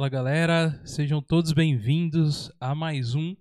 Fala galera, sejam todos bem-vindos a mais um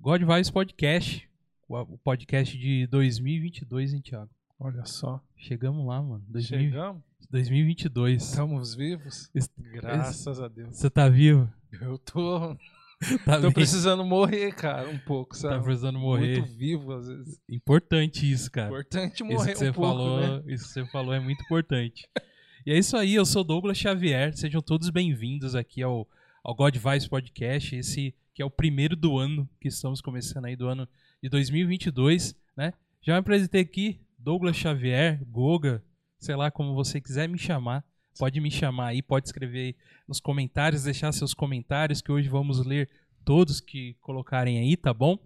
God Vibes Podcast, o podcast de 2022, hein, Thiago? Olha só. Chegamos lá, mano. 2000, Chegamos? 2022. Estamos vivos? Es- Graças a Deus. Você tá vivo? Eu tô, Tá tô bem? precisando morrer, cara, um pouco, Tá sabe? precisando morrer. Muito vivo, às vezes. Importante isso, cara. Importante Isso morrer que você um pouco, falou, né? isso que você falou é muito importante. e é isso aí, eu sou Douglas Xavier. Sejam todos bem-vindos aqui ao, ao God Vibes Podcast, esse que é o primeiro do ano que estamos começando aí do ano de 2022, né? Já me apresentei aqui, Douglas Xavier, Goga, sei lá como você quiser me chamar. Pode me chamar aí, pode escrever aí nos comentários, deixar seus comentários que hoje vamos ler todos que colocarem aí, tá bom?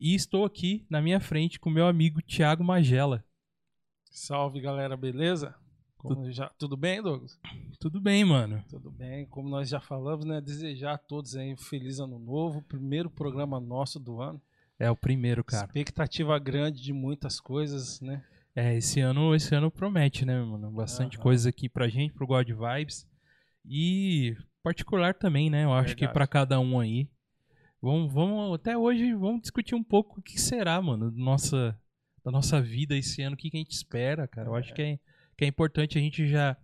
E estou aqui na minha frente com meu amigo Thiago Magela. Salve, galera, beleza? Já... Tudo bem, Douglas? Tudo bem, mano? Tudo bem. Como nós já falamos, né? Desejar a todos aí um feliz ano novo. Primeiro programa nosso do ano. É o primeiro, cara. Expectativa grande de muitas coisas, né? É, esse ano, esse ano promete, né, mano? Bastante Aham. coisa aqui pra gente, pro God Vibes. E particular também, né? Eu acho que Verdade. pra cada um aí. Vamos, vamos, até hoje, vamos discutir um pouco o que será, mano, da nossa, da nossa vida esse ano, o que, que a gente espera, cara. Eu acho que é, que é importante a gente já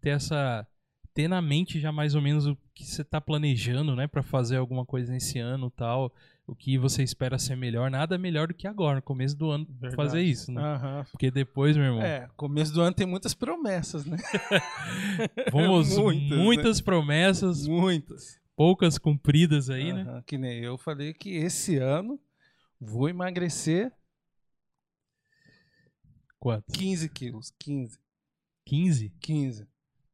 ter essa. ter na mente já mais ou menos o que você tá planejando, né, Pra fazer alguma coisa nesse ano tal. O que você espera ser melhor. Nada melhor do que agora, no começo do ano, Verdade. fazer isso, né? Aham. Porque depois, meu irmão, É, começo do ano tem muitas promessas, né? vamos Muitas, né? muitas promessas, Muitas. poucas cumpridas aí, né? Aham, Que nem eu falei que esse ano vou emagrecer Quantos? 15 quilos. 15. 15? 15.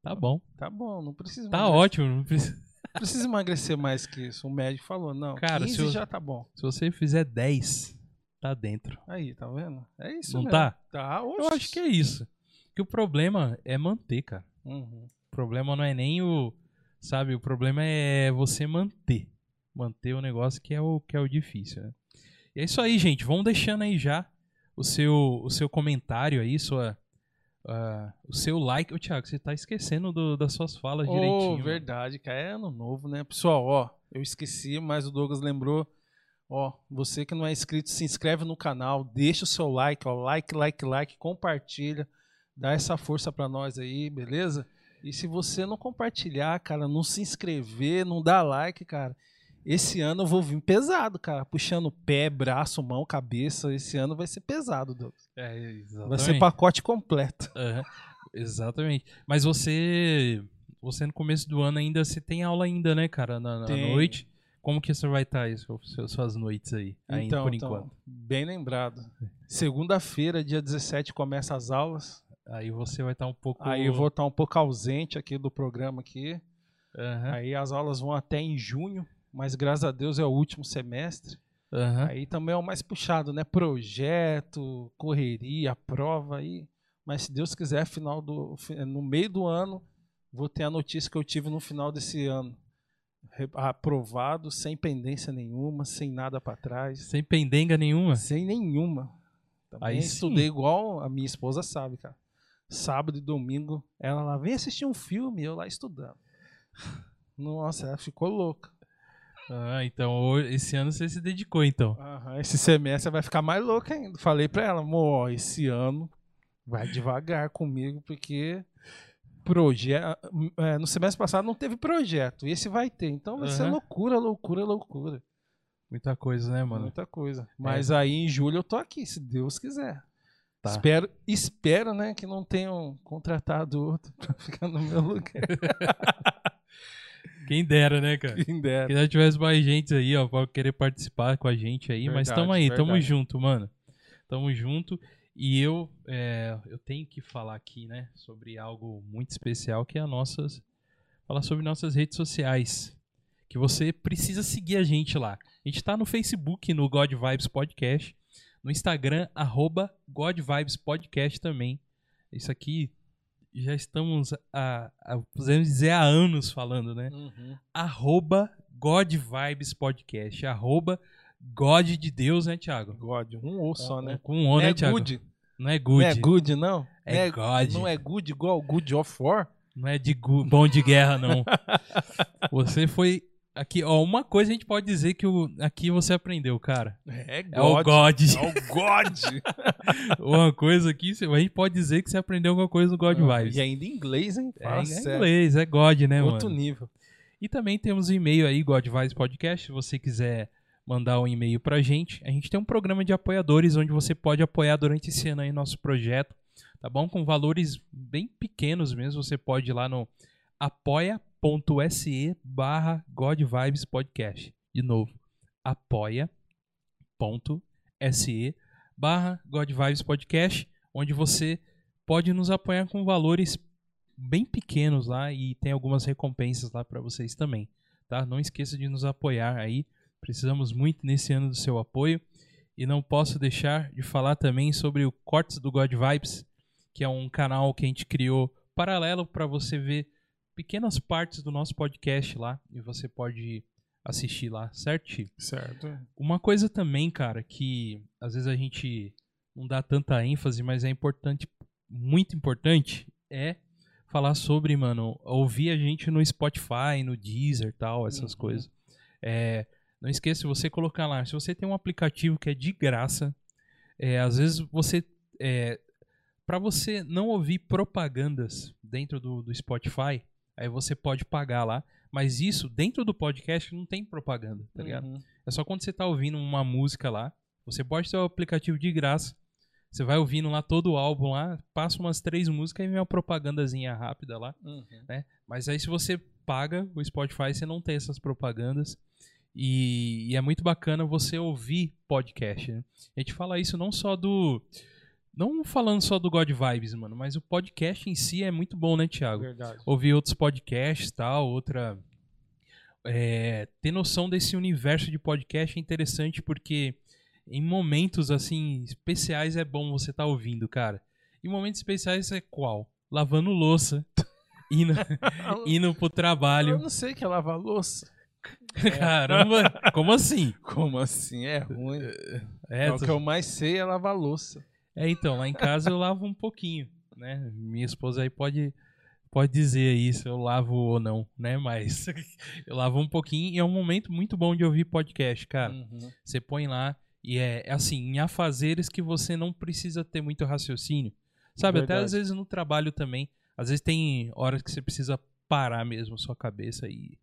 Tá bom. Tá bom, não precisa Tá emagrecer. ótimo. Não precisa... Não precisa emagrecer mais que isso. O médico falou, não. Cara, 15 se eu- já tá bom. Se você fizer 10, tá dentro. Aí, tá vendo? É isso Não mesmo. tá? Tá, Eu oxe. acho que é isso. Que o problema é manter, cara. Uhum. O problema não é nem o. Sabe, o problema é você manter. Manter o negócio que é o, que é o difícil, né? E é isso aí, gente. Vão deixando aí já o seu, o seu comentário aí, sua. Ah, o seu like. Ô, Thiago, você tá esquecendo do- das suas falas direitinho. Oh, mano. verdade, cara. É ano novo, né? Pessoal, ó, eu esqueci, mas o Douglas lembrou. Ó, você que não é inscrito, se inscreve no canal, deixa o seu like, ó, like, like, like, compartilha, dá essa força pra nós aí, beleza? E se você não compartilhar, cara, não se inscrever, não dá like, cara, esse ano eu vou vir pesado, cara, puxando pé, braço, mão, cabeça, esse ano vai ser pesado, Douglas. É, exatamente. Vai ser pacote completo. Aham, Exatamente. Mas você. Você no começo do ano ainda. Você tem aula ainda, né, cara? Na, na noite. Como que você vai estar aí, seu- seu- suas noites aí? Ainda Então, por então, enquanto. bem lembrado. Segunda-feira, dia 17, começa as aulas. Aí você vai estar um pouco. Aí eu vou estar um pouco ausente aqui do programa aqui. Aham, Aí as aulas vão até em junho, mas graças a Deus é o último semestre. aham. Aí também é o mais puxado, né? Projeto, correria, prova aí. Mas se Deus quiser, final do no meio do ano, vou ter a notícia que eu tive no final desse ano. Aprovado, sem pendência nenhuma, sem nada para trás. Sem pendenga nenhuma. Sem nenhuma. Também Aí sim. estudei igual a minha esposa sabe, cara. Sábado e domingo, ela lá, vem assistir um filme, eu lá estudando. Nossa, ela ficou louca. Ah, então esse ano você se dedicou, então. Aham, esse semestre vai ficar mais louca ainda. Falei pra ela, amor, esse ano vai devagar comigo, porque projeto. no semestre passado não teve projeto, esse vai ter. Então vai ser Aham. loucura, loucura, loucura. Muita coisa, né, mano? Muita coisa. Mas aí em julho eu tô aqui, se Deus quiser. Tá. Espero, espero, né, que não tenham contratado outro pra ficar no meu lugar. Quem dera, né, cara? Quem dera. Se já tivesse mais gente aí, ó, pra querer participar com a gente aí. mas Verdade, tamo aí, tamo verdade. junto, mano. Tamo junto. E eu, é, eu tenho que falar aqui, né, sobre algo muito especial que é a nossas. Falar sobre nossas redes sociais. Que você precisa seguir a gente lá. A gente tá no Facebook, no God Vibes Podcast. No Instagram, arroba God Vibes Podcast também. Isso aqui já estamos, a, a, podemos dizer, há anos falando, né? Uhum. arroba God Vibes Podcast. Arroba God de Deus, né, Thiago? God, um ou só, né? Com um O, Não né, é Thiago? good. Não é Não good. é good, não? É Não God. Não é good igual good of war? Não é de bom de guerra, não. Você foi. Aqui, ó, uma coisa a gente pode dizer que o, aqui você aprendeu, cara. É, É o God. É o God. uma coisa aqui, a gente pode dizer que você aprendeu alguma coisa do God Vibes. E ainda em inglês, hein? É, Fala sério. inglês, é God, né, Outro mano? nível. E também temos e-mail aí, Godvice Podcast. Se você quiser mandar um e-mail pra gente, a gente tem um programa de apoiadores onde você pode apoiar durante esse ano aí nosso projeto, tá bom? Com valores bem pequenos mesmo. Você pode ir lá no apoia.se barra Godvibes Podcast. De novo, apoia.se barra Godvibes Podcast, onde você pode nos apoiar com valores bem pequenos lá e tem algumas recompensas lá para vocês também, tá? Não esqueça de nos apoiar aí. Precisamos muito nesse ano do seu apoio e não posso deixar de falar também sobre o Cortes do God Vibes, que é um canal que a gente criou paralelo para você ver pequenas partes do nosso podcast lá e você pode assistir lá, certo? Certo. Uma coisa também, cara, que às vezes a gente não dá tanta ênfase, mas é importante, muito importante, é falar sobre, mano, ouvir a gente no Spotify, no Deezer tal, essas Uhum. coisas. É, não esqueça, você colocar lá, se você tem um aplicativo que é de graça, é, às vezes você. É, para você não ouvir propagandas dentro do, do Spotify, aí você pode pagar lá. Mas isso, dentro do podcast, não tem propaganda, tá ligado? Uhum. É só quando você tá ouvindo uma música lá, você pode ter o aplicativo de graça, você vai ouvindo lá todo o álbum lá, passa umas três músicas e vem uma propagandazinha rápida lá. Uhum. Mas aí se você paga o Spotify, você não tem essas propagandas. E, e é muito bacana você ouvir podcast, né? A gente fala isso não só do... Não falando só do God Vibes, mano, mas o podcast em si é muito bom, né, Thiago? Verdade. ouvir outros podcasts tal, outra. É, ter noção desse universo de podcast é interessante porque em momentos assim especiais é bom você estar ouvindo, cara. Em momentos especiais é qual? Lavando louça, indo, indo pro Eu trabalho. não sei que é lavar louça. Caramba, como assim? Como assim? É ruim. É, o que eu mais sei é lavar louça. É, então, lá em casa eu lavo um pouquinho, né? Minha esposa aí pode, pode dizer aí se eu lavo ou não, né? Mas eu lavo um pouquinho e é um momento muito bom de ouvir podcast, cara. Uhum. Você põe lá e é é assim, em afazeres que você não precisa ter muito raciocínio. Sabe, até às vezes no trabalho também. Às vezes tem horas que você precisa parar mesmo sua cabeça e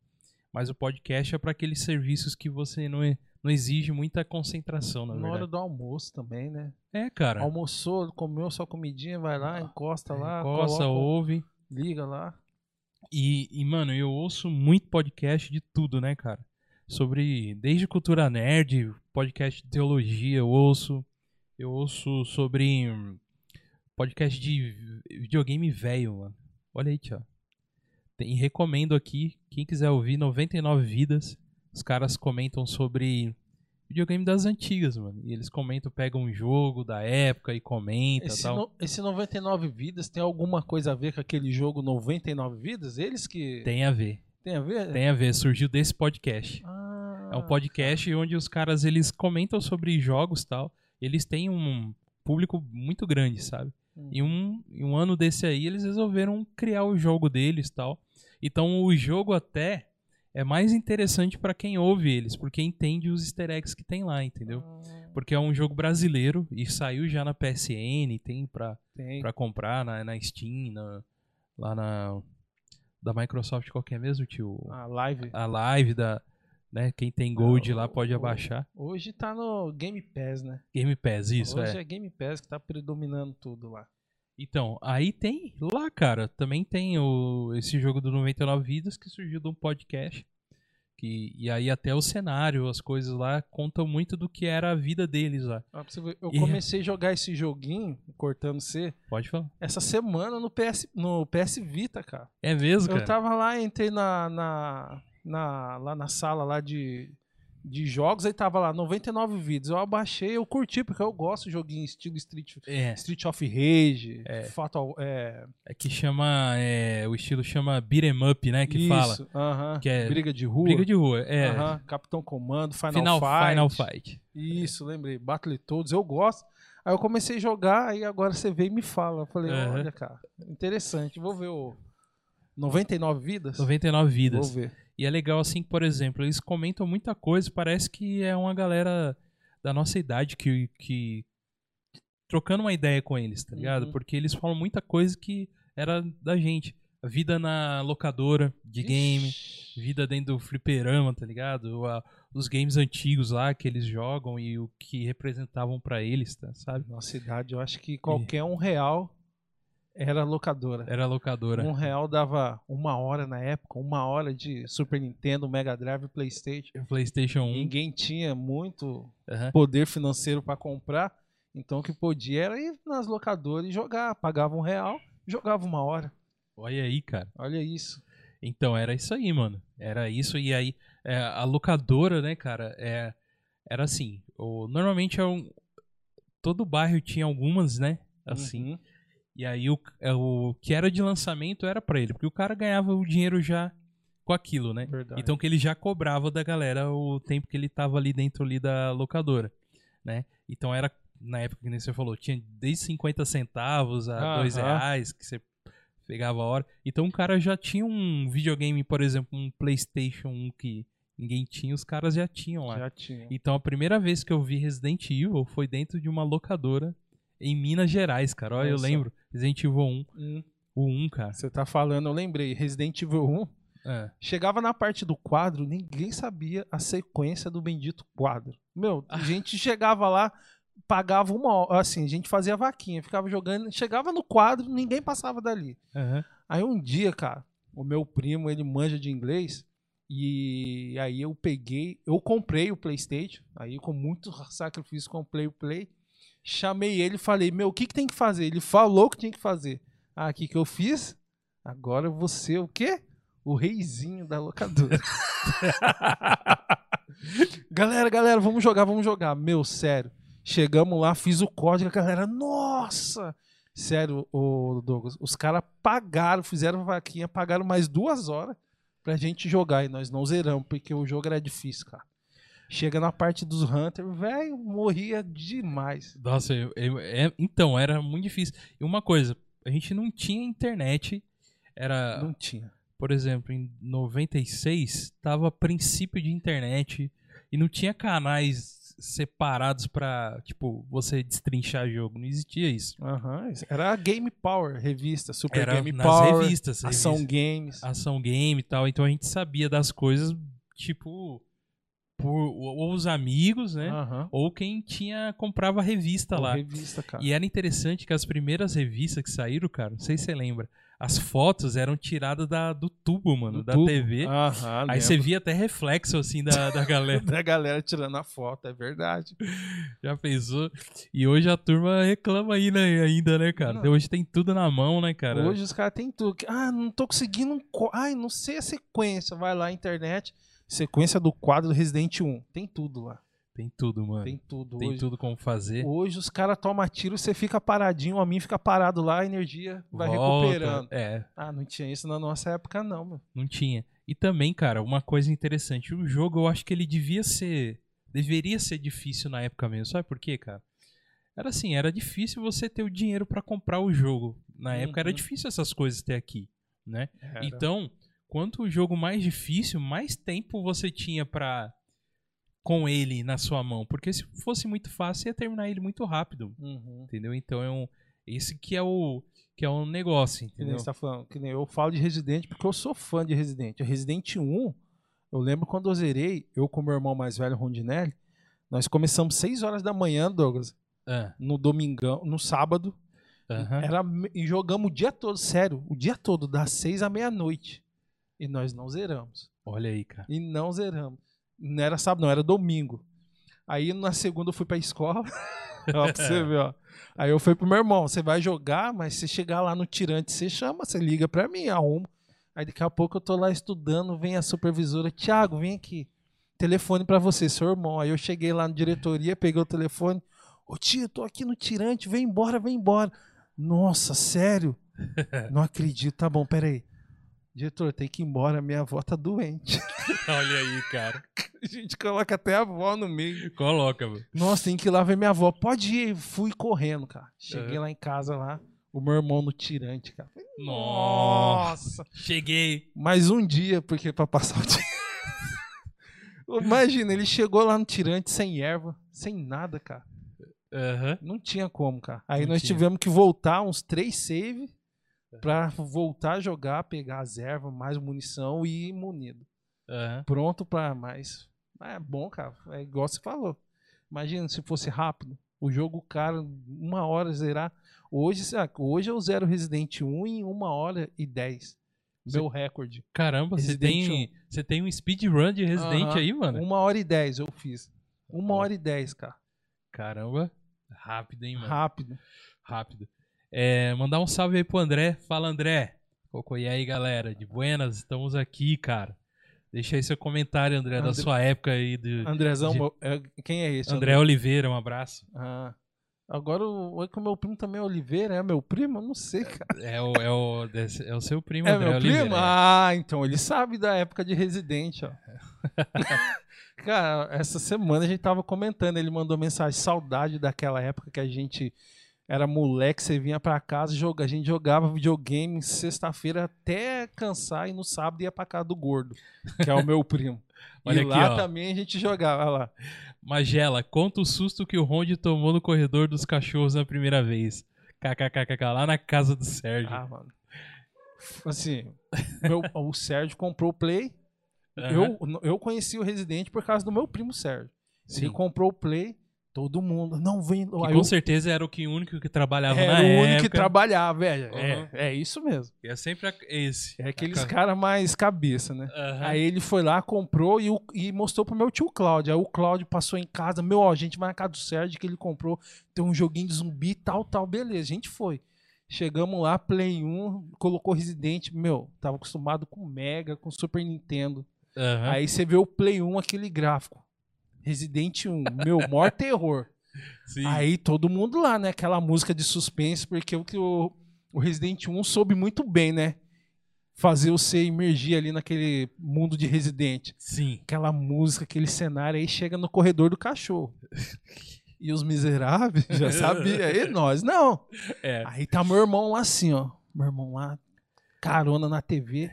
mas o podcast é para aqueles serviços que você não, é- não exige muita concentração, na Na verdade. hora do almoço também, né? É, cara. Almoçou, comeu sua comidinha, vai lá, encosta lá, Coça, coloca, ouve. liga lá. E, e, mano, eu ouço muito podcast de tudo, né, cara? Sobre. Desde cultura nerd, podcast de teologia, eu ouço. Eu ouço sobre. hum, Podcast de vi- videogame velho, mano. Olha aí, tio. Tem, recomendo aqui, quem quiser ouvir 99 Vidas. Os caras comentam sobre videogame das antigas, mano. E eles comentam, pegam um jogo da época e comentam Esse, tal. no- esse 99 vidas tem alguma coisa a ver com aquele jogo 99 vidas? Eles que Tem a ver. tem a ver? Tem a ver, surgiu desse podcast. Ah, É um podcast onde os caras eles comentam sobre jogos e tal. Eles têm um público muito grande, sabe? hum. E um, um ano desse aí eles resolveram criar o jogo deles e tal. Então o jogo até é mais interessante pra quem ouve eles, porque entende os easter eggs que tem lá, entendeu? Ah, Porque é um jogo brasileiro e saiu já na PSN, tem pra, tem. pra comprar na, na Steam, na- lá na da Microsoft qualquer mesmo, tio. A live. A live da, né, quem tem Gold Ah, lá pode abaixar. Hoje tá no Game Pass, né? Game Pass, isso Hoje é. é Game Pass que tá predominando tudo lá. Então, aí tem lá, cara, também tem o, esse jogo do 99 Vidas que surgiu de um podcast. Que, e aí até o cenário, as coisas lá contam muito do que era a vida deles lá. Ver, Eu E- comecei a jogar esse joguinho, cortando C, Pode falar. essa semana no PS, no PS Vita, cara. É mesmo, cara? Eu tava lá, entrei na, na, na- lá na sala lá de, de jogos, aí tava lá 99 vídeos. Eu abaixei, eu curti, porque eu gosto de joguinho estilo Street, É, Street of Rage, É. Fatal. É, é que chama, é, o estilo chama beat 'em up, né, que isso, fala. aham, que é Briga de rua. Briga de rua, é. aham, Capitão Comando, Final, Final, Fight. Final Fight. Isso, lembrei. Battletoads, eu gosto. Aí eu comecei a jogar, aí agora você veio e me fala. Eu falei, Aham. olha, cara, interessante, vou ver o, 99 vidas? 99 vidas. Vou ver. E é legal assim, que, por exemplo, eles comentam muita coisa, parece que é uma galera da nossa idade que, que trocando uma ideia com eles, tá ligado? Uhum. Porque eles falam muita coisa que era da gente. A vida na locadora de game, Ixi. vida dentro do fliperama, tá ligado? A- os games antigos lá que eles jogam e o que representavam pra eles, tá, sabe? Nossa idade, eu acho que qualquer um real era locadora. Era locadora. Um real dava uma hora na época, uma hora de Super Nintendo, Mega Drive e Playstation. PlayStation 1. Ninguém tinha muito aham. poder financeiro para comprar, então o que podia era ir nas locadoras e jogar. Pagava um real, jogava uma hora. Olha aí, cara. Olha isso. Então, era isso aí, mano. Era isso. E aí, é, a locadora, né, cara, é, era assim. O, normalmente, é um, todo bairro tinha algumas, né? Assim. Uhum. E aí, o, é, o que era de lançamento era pra ele. Porque o cara ganhava o dinheiro já com aquilo, né? Verdade. Então, que ele já cobrava da galera o tempo que ele tava ali dentro ali da locadora, né? Então, era, na época que nem você falou, tinha desde 50 centavos a 2 Aham. reais que você pegava a hora. Então o cara já tinha um videogame, por exemplo, um PlayStation 1 que ninguém tinha, os caras já tinham lá. Já tinha. Então a primeira vez que eu vi Resident Evil foi dentro de uma locadora em Minas Gerais, cara. Olha, eu lembro. Resident Evil 1, Hum, o 1, cara. Você tá falando, eu lembrei, Resident Evil 1, É. chegava na parte do quadro, ninguém sabia a sequência do bendito quadro. Meu, a gente chegava lá, pagava uma hora, assim, a gente fazia vaquinha, ficava jogando, chegava no quadro, ninguém passava dali. Aham. Aí um dia, cara, o meu primo, ele manja de inglês, e aí eu peguei, eu comprei o PlayStation, aí com muito sacrifício comprei o Play, chamei ele e falei, meu, o que, que tem que fazer? Ele falou que tinha que fazer. Ah, o que, que eu fiz? Agora você o quê? O reizinho da locadora. galera, galera, vamos jogar, vamos jogar. Meu, sério. Chegamos lá, fiz o código, a galera, nossa! Sério, ô Douglas, os caras pagaram, fizeram vaquinha, pagaram mais duas horas pra gente jogar e nós não zeramos, porque o jogo era difícil, cara. Chega na parte dos Hunters, velho, morria demais. Nossa, eu- eu- é- então, era muito difícil. E uma coisa, a gente não tinha internet. Era. Não tinha. por exemplo, em 96, tava princípio de internet e não tinha canais separados pra, tipo, você destrinchar jogo. Não existia isso. Aham, isso. Era a Game Power, revista, Super Era Game nas Power, revistas, Ação Games. ação game e tal. Então a gente sabia das coisas, tipo, por ou os amigos, né? Aham. Ou quem tinha comprava revista Pô, lá. Revista, cara. E era interessante que as primeiras revistas que saíram, cara, não sei se você lembra, as fotos eram tiradas da, do tubo, mano, Do da tubo. TV. Aham, Aí lembro. você via até reflexo, assim, da, da galera. da galera tirando a foto, é verdade. Já pensou? E hoje a turma reclama aí, né, ainda, né, cara? Não. Hoje tem tudo na mão, né, cara? Hoje os caras têm tudo. Ah, não tô conseguindo. Um... co- Ai, não sei a sequência. Vai lá internet. Sequência do quadro do Resident 1. Tem tudo lá. Tem tudo, mano. Tem Tem, tudo. hoje, tudo como fazer. hoje os caras tomam tiro, você fica paradinho, a mim fica parado lá, a energia vai Volta. recuperando. É, Ah, não tinha isso na nossa época, não, meu. não tinha. E também, cara, uma coisa interessante, o jogo eu acho que ele devia ser. Deveria ser difícil na época mesmo. Sabe por quê, cara? Era assim, era difícil você ter o dinheiro pra comprar o jogo. Na época era Uhum. difícil essas coisas ter aqui, né? Era. Então, quanto o jogo mais difícil, mais tempo você tinha pra com ele na sua mão, porque se fosse muito fácil, ia terminar ele muito rápido, Uhum. entendeu? Então é um esse que é o que é o negócio, Que nem entendeu? você tá falando, que nem eu falo de Resident porque eu sou fã de Resident. Resident 1, eu lembro quando eu zerei, eu com meu irmão mais velho, Rondinelli, nós começamos 6 horas da manhã, Douglas, Ah, no domingão, no sábado, aham. era, e jogamos o dia todo, sério, o dia todo, das 6 à meia-noite. E nós não zeramos. Olha aí, cara. E não zeramos. Não era sábado, não, era domingo. Aí na segunda eu fui pra escola. ó, pra você ver, ó. Aí eu fui pro meu irmão, você vai jogar, mas se chegar lá no tirante, você chama, você liga pra mim, arrumo. Aí daqui a pouco eu tô lá estudando, vem a supervisora, Thiago, vem aqui. Telefone pra você, seu irmão. Aí eu cheguei lá na diretoria, peguei o telefone. Ô tio, tô aqui no tirante, vem embora, vem embora. Nossa, sério? Não acredito. Tá bom, peraí. Diretor, tem que ir embora, minha avó tá doente. Olha aí, cara. A gente coloca até a avó no meio. Coloca, mano. Nossa, tem que ir lá ver minha avó. Pode ir. Fui correndo, cara. Cheguei Uhum. lá em casa lá. O meu irmão no tirante, cara. Nossa. Cheguei. Mais um dia, porque pra passar o dia. Imagina, ele chegou lá no tirante sem erva, sem nada, cara. Aham. Não tinha como, cara. Aí Não nós tinha. tivemos que voltar uns três pra voltar a jogar, pegar as ervas, mais munição e ir munido. Aham. Pronto pra mais. É bom, cara. É igual você falou. Imagina se fosse rápido. O jogo, cara, uma hora zerar. Hoje, hoje eu zero Resident 1 em uma hora e dez. Meu recorde. Caramba, você tem, você tem um speedrun de Resident Aham. aí, mano? Uma hora e dez eu fiz. Uma hora e dez, cara. Caramba. Rápido, hein, mano? Rápido. Rápido. É, mandar um salve aí pro André. Fala, André. Coco, e aí, galera? De buenas, estamos aqui, cara. Deixa aí seu comentário, André, da André- sua época aí. Do Andrezão, de- é- quem é esse? André Oliveira, um abraço. Ah. Agora o, é que o meu primo também é Oliveira, é meu primo? Eu não sei, cara. É o, é o, é o seu primo, É André meu Oliveira. primo? é. Ah, então ele sabe da época de Resident, ó. Cara, essa semana a gente tava comentando, ele mandou mensagem, saudade daquela época que a gente era moleque, você vinha pra casa, joga, a gente jogava videogame sexta-feira até cansar e no sábado ia pra casa do gordo, que é o meu primo. Olha e aqui, lá ó. também a gente jogava, lá. Magela, conta o susto que o Ronde tomou no corredor dos cachorros na primeira vez. KKKK, lá na casa do Sérgio. Ah, mano. Assim, meu- o Sérgio comprou o Play, Aham. eu, eu conheci o Resident por causa do meu primo Sérgio. Sim. Ele comprou o Play, todo mundo. Não vem. Com eu- certeza era o que, único que trabalhava era na o época. único que trabalhava, velho. Uhum. É, é isso mesmo. É sempre esse. É aqueles caras mais cabeça, né? Aham. Aí ele foi lá, comprou e, o- e mostrou pro meu tio Cláudio. Aí o Cláudio passou em casa, meu, ó, a gente vai na casa do Sérgio que ele comprou, tem um joguinho de zumbi, tal, tal, beleza. A gente foi. Chegamos lá, Play 1, colocou Resident, meu, tava acostumado com Mega, com Super Nintendo. Aham. Aí você vê o Play 1, aquele gráfico. Resident 1, meu, maior terror. Sim. Aí todo mundo lá, né? Aquela música de suspense, porque o o, o Resident 1 soube muito bem, né? Fazer você imergir ali naquele mundo de Resident. Sim. Aquela música, aquele cenário, aí chega no corredor do cachorro. E os miseráveis já sabia. E nós, não. É. Aí tá meu irmão lá assim, ó. Meu irmão lá, carona na TV.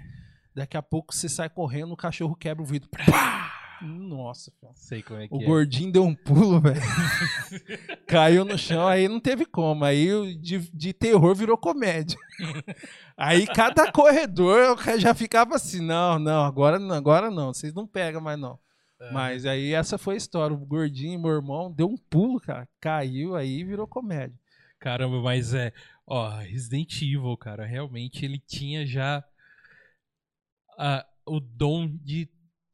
Daqui a pouco você sai correndo, o cachorro quebra o vidro. Pá! Nossa, cara. Sei como é que O é. gordinho deu um pulo, velho. Caiu no chão, aí não teve como. Aí de, de terror virou comédia. Aí cada corredor eu já ficava assim: não, não, agora não, agora não, vocês não pegam mais não. Aham. Mas aí essa foi a história. O gordinho, meu irmão, deu um pulo, cara. Caiu aí virou comédia. Caramba, mas é. Ó, Resident Evil, cara, realmente ele tinha já a- o dom de,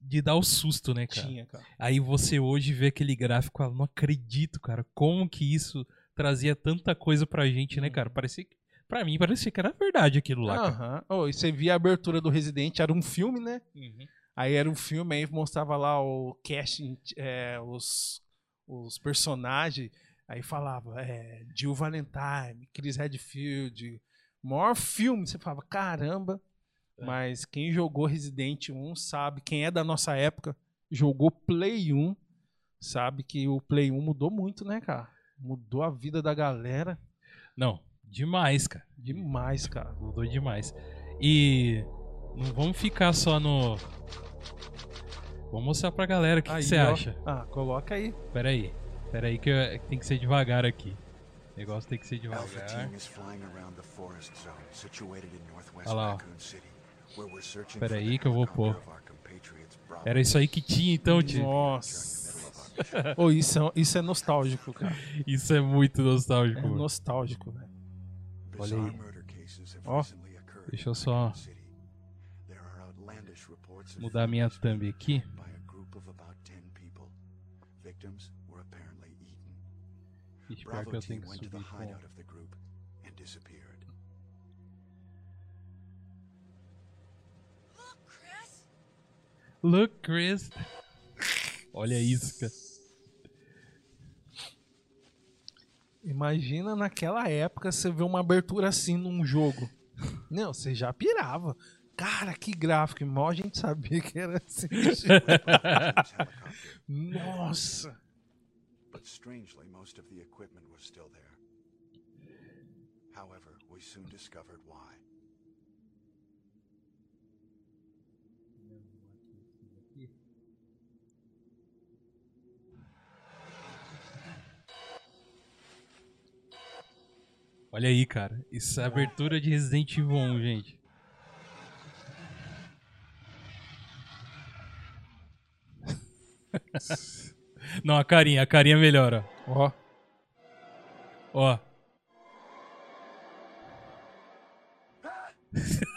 de dar o susto, né, cara? Tinha, cara. Aí você hoje vê aquele gráfico, ah, não acredito, cara, como que isso trazia tanta coisa pra gente, né, cara? Parecia que, pra mim, parecia que era verdade aquilo lá, cara. Aham. Oh, e você via a abertura do Resident, era um filme, né? Uhum. Aí era um filme, aí mostrava lá o casting, é, os, os personagens, aí falava é, Jill Valentine, Chris Redfield, maior filme, você falava, caramba, É. mas quem jogou Resident 1 sabe, quem é da nossa época, jogou Play 1, sabe que o Play 1 mudou muito, né, cara? Mudou a vida da galera Não, demais, cara. demais, cara. Mudou demais. E não vamos ficar só no. Vamos mostrar pra galera o que você acha. Ah, coloca aí. Pera aí. Pera aí que eu- tem que ser devagar aqui. O negócio tem que ser Alpha devagar. team is flying around the forest zone situated in northwest Olha lá, ó. Raccoon City, where we're searching Pera for aí que eu vou pôr. Era isso aí que tinha então, tio. Nossa. Oh, isso, é, isso é nostálgico, cara. Isso é muito nostálgico. É nostálgico, velho. Olha aí. Ó, deixa eu só Mudar minha thumb aqui. by a group of about 10 people. Victims were apparently eaten. Ixi, pior que eu tenho que subir com... Look, Chris. Olha isso, cara. Imagina naquela época você ver uma abertura assim num jogo. Não, você já pirava. Cara, que gráfico. Mal a gente sabia que era assim. Nossa. But strangely, most of the equipment was still there. However, we soon discovered why. Olha aí, cara. Isso é abertura de Resident Evil 1, gente. Não, a carinha, a carinha melhora. Ó. Ó.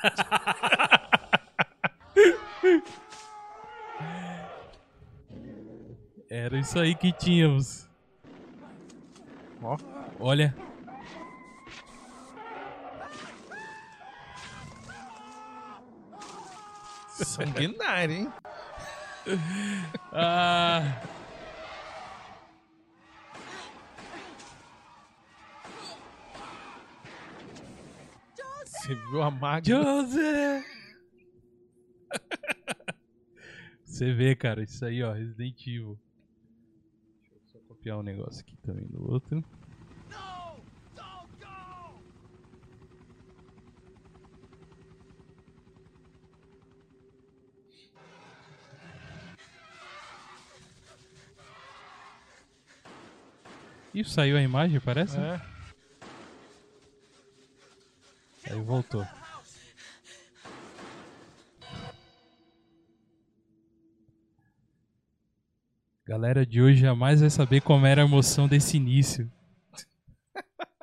Era isso aí que tínhamos. Ó. Olha. Sanguinário, hein? Ah. Você viu a máquina? José! Você vê, cara, isso aí, ó, Resident Evil. Deixa eu só copiar um negócio aqui também do outro. Ih, saiu a imagem, parece? É. Aí voltou. Galera de hoje jamais vai saber como era a emoção desse início.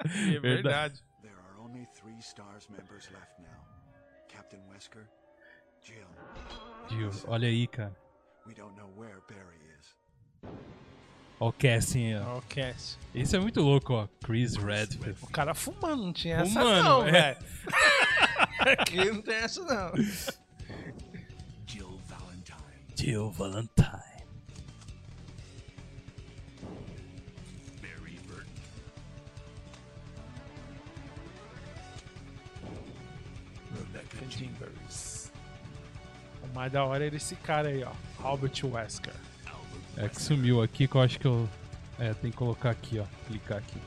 É verdade. There are only three STARS members left now Captain Wesker, Jill. Gil, olha aí, cara. We don't know where Barry is. Ó o casting aí, ó. Ó, o cast. Esse é muito louco, ó. Chris Redfield. O cara fumando, não tinha essa Fumando, não, é. velho. Aqui não tem essa não. Jill Valentine. Jill Valentine. Barry Burton. Rebecca Timbers. O mais da hora era esse cara aí, ó. Albert Wesker. É que sumiu aqui que eu acho que eu. É, tem que colocar aqui, ó. Clicar aqui.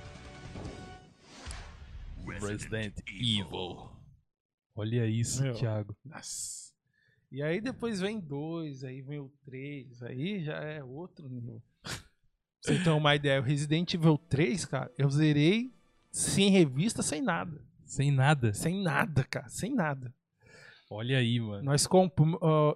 Resident Evil. Olha isso, Meu. Thiago. Nossa. E aí depois vem dois, aí vem o três, aí já é outro nível. Pra você ter uma ideia, o Resident Evil 3, cara, eu zerei sem revista, sem nada. Sem nada. Sem nada, cara, sem nada. Olha aí, mano. Nós comp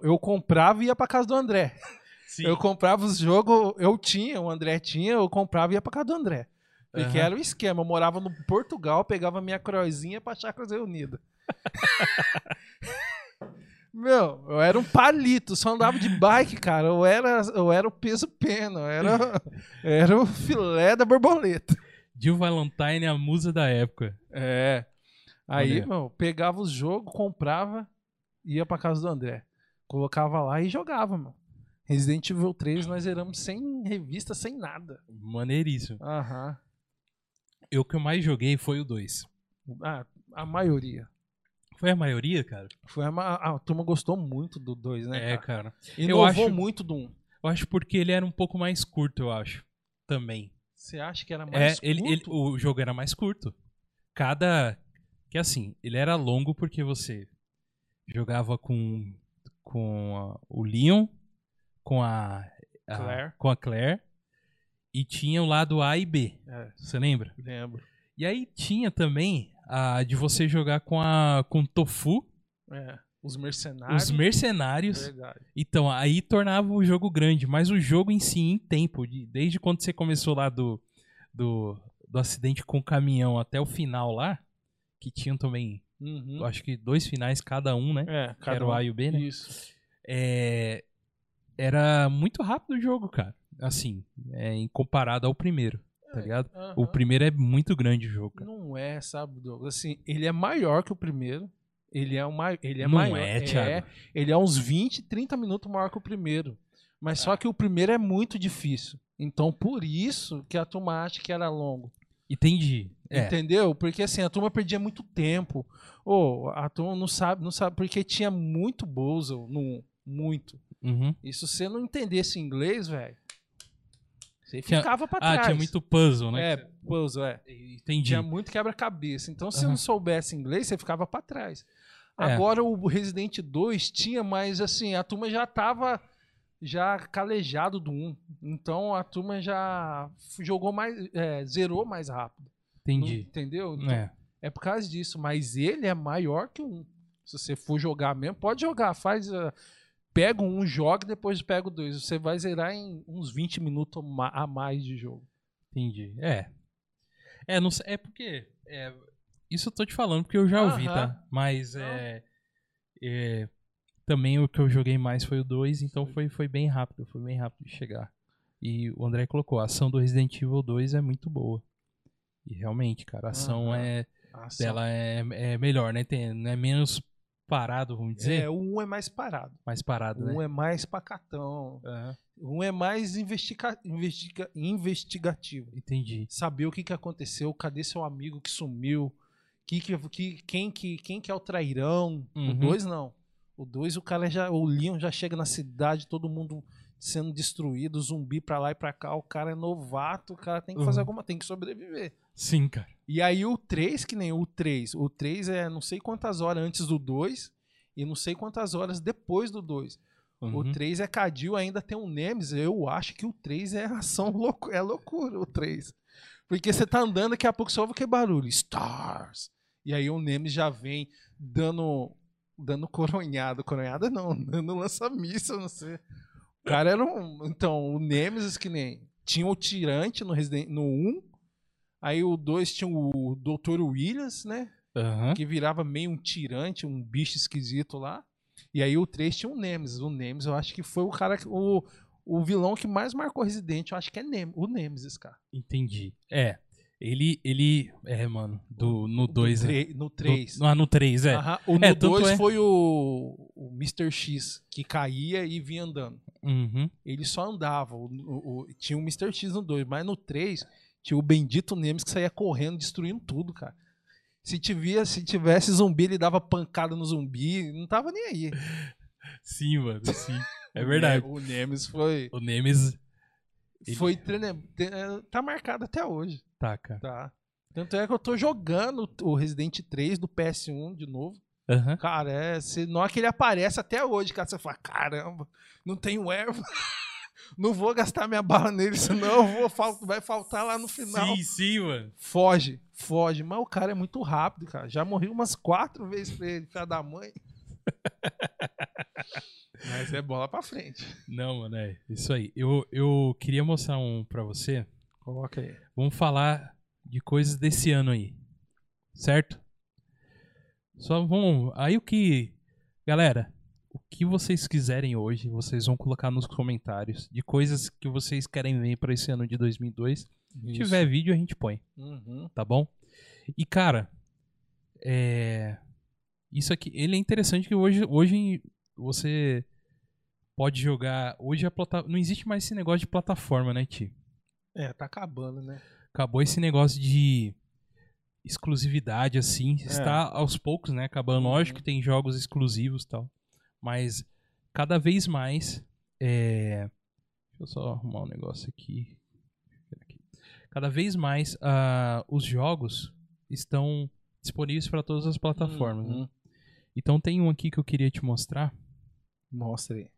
eu comprava e ia pra casa do André. Sim. Eu comprava os jogos, eu tinha, o André tinha, eu comprava e ia pra casa do André. Porque Aham. era o esquema, eu morava no Portugal, pegava minha croizinha pra Chacras Reunida. Meu, eu era um palito, só andava de bike, cara. Eu era, eu era o peso pena, eu era, eu era o filé da borboleta. Jill Valentine a musa da época. É. Aí, Olha. meu, pegava os jogos, comprava, ia pra casa do André. Colocava lá e jogava, mano. Resident Evil 3 nós zeramos sem revista, sem nada. Maneiríssimo. Aham. Eu que eu mais joguei foi o 2. Ah, a maioria. Foi a maioria, cara? Foi a, ma- a turma gostou muito do 2, né? é, cara? cara. Inovou acho- muito do 1. Um. Eu acho porque ele era um pouco mais curto, eu acho. Também. Você acha que era É, mais ele, ele- curto? o jogo era mais curto. Cada. Que assim, ele era longo porque você jogava com, com a- o Leon, com a, a- Claire. com a Claire, e tinha o lado A e B. É, Você lembra? lembro. E aí tinha também a de você jogar com a com o Tofu, É, os mercenários. os mercenários. Verdade. Então, aí tornava o jogo grande, mas o jogo em si, em tempo, de- desde quando você começou lá do, do, do acidente com o caminhão até o final lá, que tinham também, Uhum. acho que dois finais cada um, né? É, Que cada era o um. A e o B, né? Isso. É, era muito rápido o jogo, cara. Assim, é, em comparado ao primeiro, tá ligado? O Aham. primeiro é muito grande o jogo, cara. Não é, sabe, Douglas? Assim, ele é maior que o primeiro. Ele é, uma, ele é Não maior. é, Thiago. ele é uns 20, 30 minutos maior que o primeiro. Mas só que o primeiro é muito difícil. Então, por isso que a turma acha que era longo. Entendi. É, Entendeu? Porque assim, a turma perdia muito tempo. Ou a turma não sabe, não sabe, porque tinha muito Bozo no muito. Uhum. E se você não entendesse inglês, velho, Você ficava pra Ah, trás. tinha muito puzzle, né? É, puzzle, é. Entendi. Tinha muito quebra-cabeça. Então, se Aham. não soubesse inglês, você ficava pra trás. É. Agora, o Resident 2 tinha, mas assim, a turma já tava já calejado do 1. Então, a turma já jogou mais, é, zerou mais rápido. Não- Entendi. entendeu? Então, É. é por causa disso. Mas ele é maior que o 1. Se você for jogar mesmo, pode jogar. Faz. ah, pega o 1, joga e depois pega o 2. Você vai zerar em uns 20 minutos a mais de jogo. Entendi. É. É, não sei, é porque. é, isso eu tô te falando porque eu já ouvi, tá? Mas é, é, Também o que eu joguei mais foi o 2, então foi, foi bem rápido. Foi bem rápido de chegar. E o André colocou: a ação do Resident Evil 2 é muito boa. E realmente, cara, a ação Aham. é, Ação. dela é, é melhor, né? Tem, não é menos parado, vamos dizer. É, o 1 é mais parado. mais parado, O né? 1 é mais pacatão. O 1 é mais investiga investiga investigativo. Entendi. Saber o que, que aconteceu, cadê seu amigo que sumiu, que, que, que- quem, que, quem que é o trairão. O Uhum. 2 não. O 2 o cara já. O Leon já chega na cidade, todo mundo sendo destruído, zumbi pra lá e pra cá. O cara é novato, o cara tem que fazer Uhum. alguma. tem que sobreviver. Sim, cara. E aí o 3, que nem o 3. O 3 é não sei quantas horas antes do 2 e não sei quantas horas depois do 2. Uhum. O 3 é Cadil, ainda tem um Nemesis. Eu acho que o 3 é ação louco, é loucura, o 3. Porque você tá andando, daqui a pouco você ouve aquele barulho. Stars! E aí o Nemesis já vem dando dando coronhada. Coronhada não, dando lança-míssel, não sei. O cara era um... Então, o Nemesis que nem... Tinha o Tirante no, Resident, no 1. Aí o 2 tinha o Dr. Williams, né? Aham. que virava meio um tirante, um bicho esquisito lá. E aí o 3 tinha o Nemesis. O Nemesis, eu acho que foi o cara, o, o vilão que mais marcou Resident, eu acho que é Nem- o Nemesis, cara. Entendi. É. Ele. Ele. É, mano. Do, no 2. No 3. No 3. Ah, no 3, é. Aham. O É, no tanto 2 é- foi o, o Mr. X, que caía e vinha andando. Uhum. Ele só andava. O, o- tinha o Mr. X no 2, mas no 3 tinha o bendito Nemesis que saía correndo, destruindo tudo, cara. Se, tivia, se tivesse zumbi, ele dava pancada no zumbi, não tava nem aí. Sim, mano, sim. É verdade. O Nemesis foi. O Nemesis. Ele- Foi te- é, tá marcado até hoje, Tá, cara. tá? Tanto é que eu tô jogando o Resident 3 do PS1 de novo. Aham. Cara, é, se, na hora que ele aparece até hoje, cara, você fala, caramba, não tenho erva. não vou gastar minha bala nele, senão eu vou, vai faltar lá no final. Sim, sim, mano. Foge, foge. Mas o cara é muito rápido, cara. Já morri umas quatro vezes pra ele, filha da mãe. Mas é bola pra frente. Não, mano, é isso aí. Eu, eu queria mostrar um pra você. Coloca aí. Vamos falar de coisas desse ano aí. Certo? Só vamos. Aí o que. Galera, o que vocês quiserem hoje, vocês vão colocar nos comentários de coisas que vocês querem ver pra esse ano de 2002. Se tiver vídeo, a gente põe. Uhum. tá bom? E cara, é isso aqui, ele é interessante que hoje, hoje você pode jogar, hoje a plata... não existe mais esse negócio de plataforma, né, Ti? É, tá acabando, né? Acabou esse negócio de exclusividade assim, está aos poucos, né, acabando. Uhum. Lógico que tem jogos exclusivos e tal, mas cada vez mais é... Deixa eu só arrumar um negócio aqui. Cada vez mais ah, os jogos estão disponíveis para todas as plataformas. né? Uhum. Então tem um aqui que eu queria te mostrar. Mostra aí.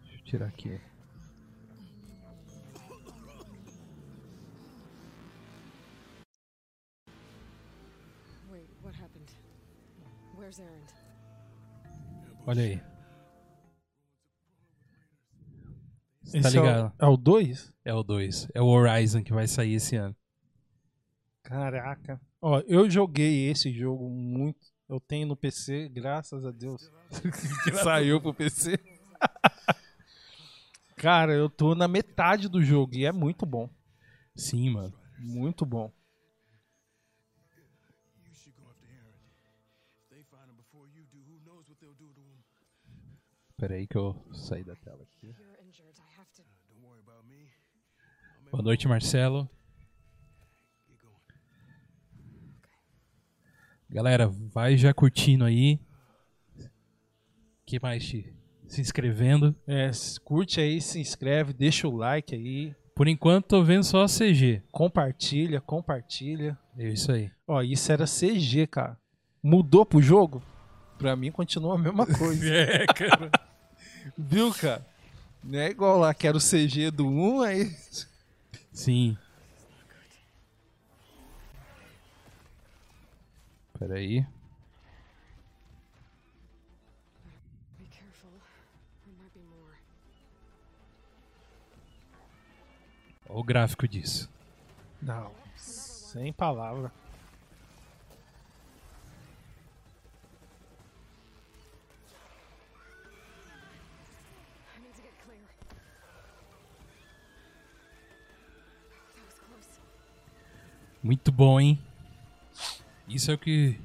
Deixa eu tirar aqui. Olha aí. Você Esse tá ligado? É o, é o 2? É o 2. É o Horizon que vai sair esse ano. Caraca. Ó, eu joguei esse jogo muito. Eu tenho no PC, graças a Deus. que saiu pro PC. Cara, eu tô na metade do jogo e é muito bom. Sim, mano. Muito bom. Pera aí que eu saí da tela aqui. Boa noite, Marcelo. Galera, vai já curtindo aí. que mais, Ti? Se inscrevendo. É, curte aí, se inscreve, deixa o like aí, Por enquanto, tô vendo só CG. compartilha, compartilha. É isso aí. Ó, isso era CG, cara. Mudou pro jogo? Pra mim continua a mesma coisa. É, cara. Viu, cara? Não é igual lá que era o CG do 1, aí. Sim. Peraí. Be careful. There might be more. Olha o gráfico disso. Não, sem palavra. Muito bom, hein? Isso é o que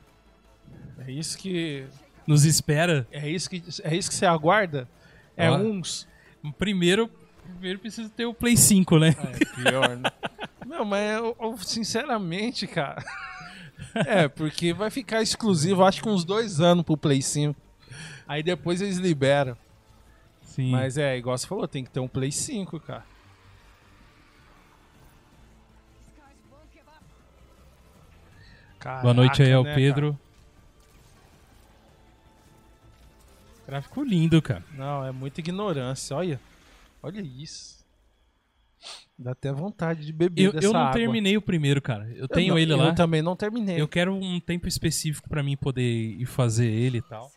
É isso que. nos espera. É isso que, é isso que você aguarda? É Ó. uns. Primeiro, primeiro precisa ter o Play 5, né? É pior, né? Não, mas eu- eu, sinceramente, cara. É, porque vai ficar exclusivo, acho que uns dois anos pro Play 5. Aí depois eles liberam. Sim. Mas é, igual você falou, tem que ter um Play 5, cara. Boa noite aí Caraca, ao né, Pedro. Gráfico lindo, cara. cara? Não, é muita ignorância. Olha. Olha isso. Dá até vontade de beber Eu, dessa eu não água. terminei o primeiro, cara. Eu Eu tenho não- ele lá. Eu também não terminei. Eu quero um tempo específico pra mim poder ir fazer ele e tal.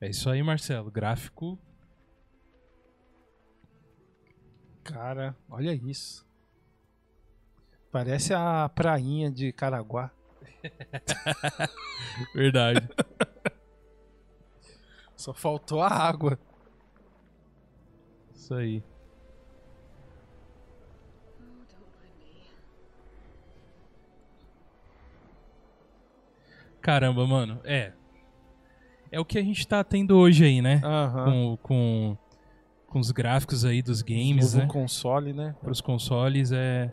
É isso aí, Marcelo. Gráfico. Cara, olha isso. Parece a prainha de Caraguá. Verdade. Só faltou a água. isso aí. Caramba, mano. É. É o que a gente tá tendo hoje aí, né? Aham. Com, com, com os gráficos aí dos games, Novo né? console, né? Para os consoles é.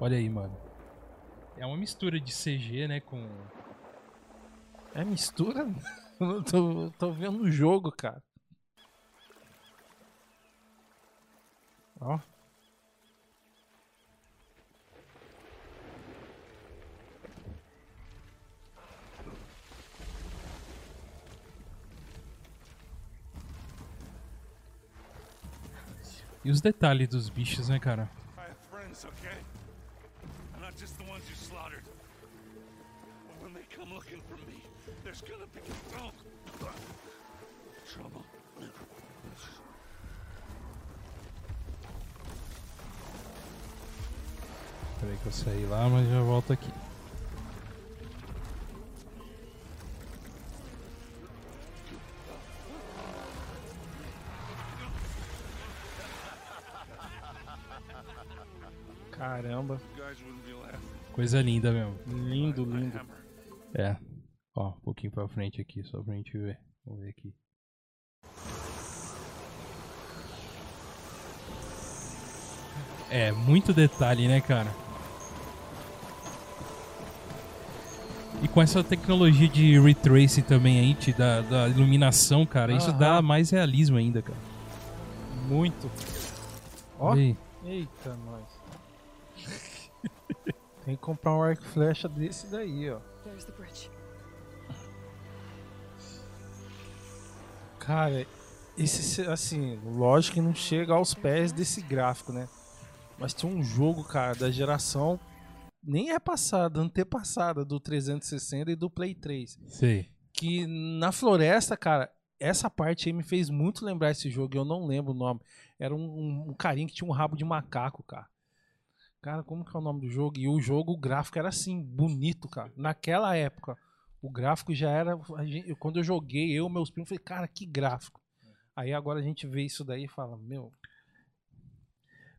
Olha aí, mano. É uma mistura de CG, né? Com. É mistura? Eu tô, tô vendo o jogo, cara. Ó. E os detalhes dos bichos, né, cara? I have friends, okay? Come looking for me, there's gonna be oh, trouble. Peraí que eu saí lá, mas já volto aqui. Caramba. Coisa linda mesmo. Lindo, lindo. É. Ó, um pouquinho pra frente aqui, só pra gente ver. Vamos ver aqui. É, muito detalhe, né, cara? E com essa tecnologia de ray tracing também aí, dá- da iluminação, cara, isso dá mais realismo ainda, cara. Muito. Ó. Aí. Eita, nós. Tem que comprar um arco e flecha desse daí, ó. There's the bridge. Cara, esse, assim, lógico que não chega aos pés desse gráfico, né? Mas tinha um jogo, cara, da geração nem é passada, antepassada do 360 e do Play 3. Sei. Que na floresta, cara, essa parte aí me fez muito lembrar esse jogo, eu não lembro o nome. Era um, um, um carinha que tinha um rabo de macaco, cara. Cara, como que é o nome do jogo? E o jogo, o gráfico era assim, bonito, cara. Naquela época, o gráfico já era. gente- quando eu joguei, eu e meus primos, falei, cara, que gráfico. Aí agora a gente vê isso daí e fala, meu,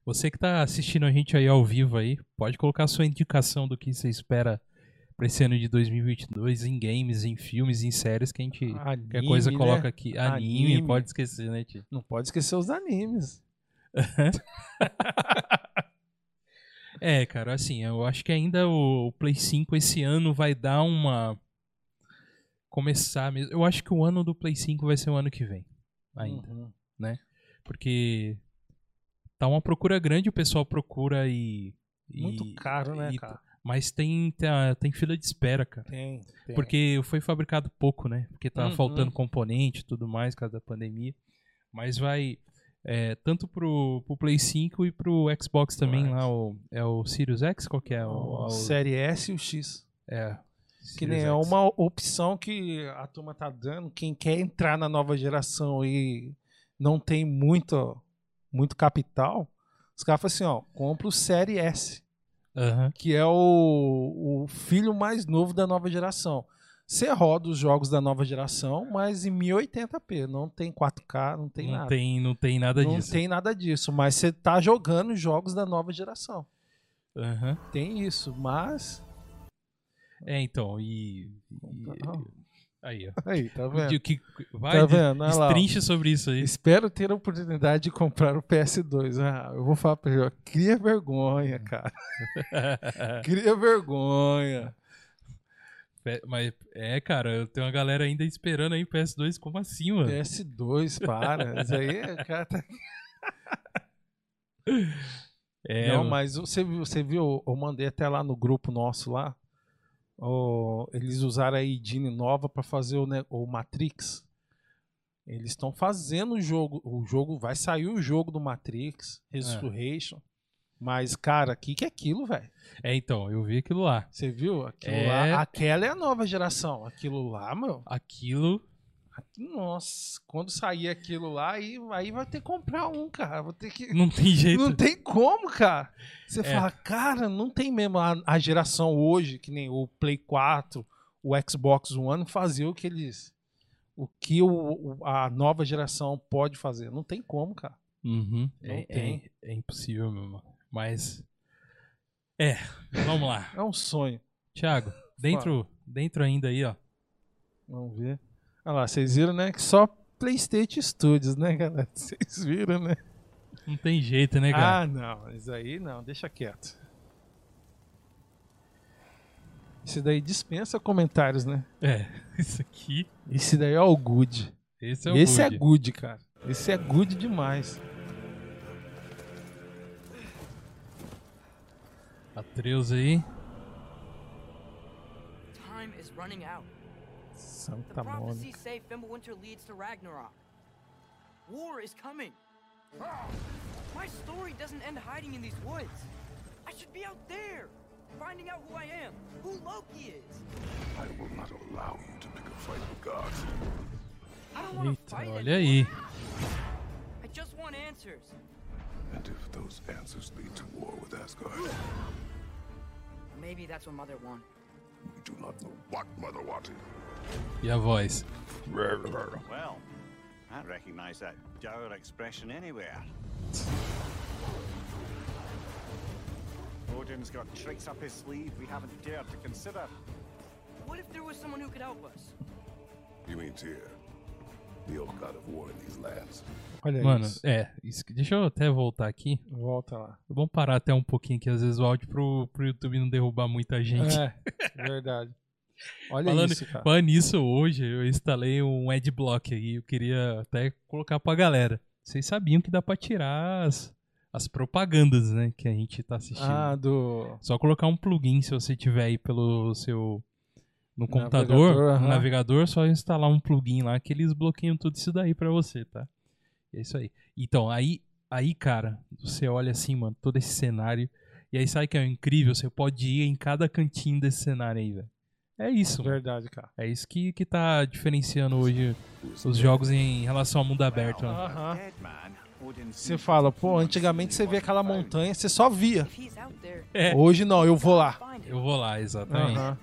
Você que tá assistindo a gente aí ao vivo aí, pode colocar a sua indicação do que você espera pra esse ano de 2022 em games, em filmes, em séries que a gente qualquer Anime, coisa né? coloca aqui. Anime, Anime. pode esquecer, né, tio? Não pode esquecer os animes. É, cara, assim, eu acho que ainda o, Play 5 esse ano vai dar uma. Começar mesmo. Eu acho que o ano do Play 5 vai ser o ano que vem. Ainda. Uhum. Porque tá uma procura grande, o pessoal procura e. e- Muito caro, né, e- cara? Mas tem, tem, tem fila de espera, cara. Tem, tem. Porque foi fabricado pouco, né? Porque tá Uhum. faltando componente e tudo mais, por causa da pandemia. Mas vai. É, tanto pro, pro Play 5 e pro Xbox também lá, o, é o Sirius X? Qual que é? O, o Série S e o X. é, Que nem é uma opção que a turma tá dando. Quem quer entrar na nova geração e não tem muito, muito capital, os caras falam assim, ó, compra o Série S, Aham. que é o, o filho mais novo da nova geração. Você roda os jogos da nova geração, mas em 1080p, não tem 4K, não tem não, nada. tem, não tem nada não disso. tem nada disso, mas você tá jogando os jogos da nova geração. Aham. Tem isso, mas. É, então, e. e- Aí, ó. Aí, tá vendo? Que, vai, Tá vendo? Olha lá, sobre isso aí. Espero ter a oportunidade de comprar o PS2. Ah, eu vou falar pra ele, ó, cria vergonha, cara. Cria vergonha. É, Mas, é, cara, eu tenho uma galera ainda esperando aí PS2. Como assim, mano? PS2, para. Isso aí, é, cara, tá... É, Não, mano. mas você viu, você viu, eu mandei até lá no grupo nosso lá. ó, eles usaram a engine nova pra fazer o, ne- o Matrix. Eles estão fazendo o jogo. O jogo vai sair o jogo do Matrix, Resurrection. Mas, cara, o que, que é aquilo, velho? É, então, eu vi aquilo lá. Você viu? Aquilo É. lá. Aquela é a nova geração. Aquilo lá, meu. Aquilo. Nossa, quando sair aquilo lá, aí, aí vai ter que comprar um, cara. Vou ter que. Não tem jeito. Não tem como, cara. Você É. fala, cara, não tem mesmo a, a geração hoje, que nem o Play 4, o Xbox One, fazer o que eles. O que o, o- a nova geração pode fazer. Não tem como, cara. Uhum. Não É, tem. é, é impossível, meu irmão. Mas. É, vamos lá. É um sonho. Thiago, dentro, dentro ainda aí, ó. Vamos ver. Olha lá, vocês viram, né? Que só PlayStation Studios, né, galera? Vocês viram, né? Não tem jeito, né, cara? Ah, não. Isso aí não. Deixa quieto. Esse daí dispensa comentários, né? É, isso aqui. Esse daí é o good. Esse é o Esse é good. good, cara. Esse é good demais. Atreus aí. Oh Time is running out. The Santa prophecies Mônica. say Fimbulwinter leads to Ragnarok. War is coming. My story doesn't end hiding in these woods. I should be out there, finding out who I am, who Loki is. I will not allow you to pick a fight with gods. I don't want to Eita, olha aí. I just want answers. And if those answers lead to war with Asgard, Maybe that's what Mother wanted. we do not know what Mother wanted. Your voice. Well, I recognize that dour expression anywhere. Odin's got tricks up his sleeve we haven't dared to consider. What if there was someone who could help us? You mean Tyr, Olha Mano, isso. é. isso deixa eu até voltar aqui. Volta lá. Vamos parar até um pouquinho aqui, às vezes o áudio pro, pro YouTube não derrubar muita gente. É, verdade. Olha Falando, isso, cara. falando nisso, hoje eu instalei um adblock aí. Eu queria até colocar pra galera. Vocês sabiam que dá pra tirar as, as propagandas, né? Que a gente tá assistindo. Ah, do. Só colocar um plugin se você tiver aí pelo seu. No computador, Navegador, no navegador, só instalar um plugin lá que eles bloqueiam tudo isso daí pra você, tá? É isso aí. Então, aí, aí, cara, você olha assim, mano, todo esse cenário. E aí sabe que é incrível? Você pode ir em cada cantinho desse cenário aí, velho. É isso, mano. Verdade, cara. É isso que, que tá diferenciando hoje os jogos em relação ao mundo aberto. né? Aham. Você fala, pô, antigamente você vê aquela montanha, você só via. É, Hoje não, eu vou lá. eu vou lá, exatamente. Aham.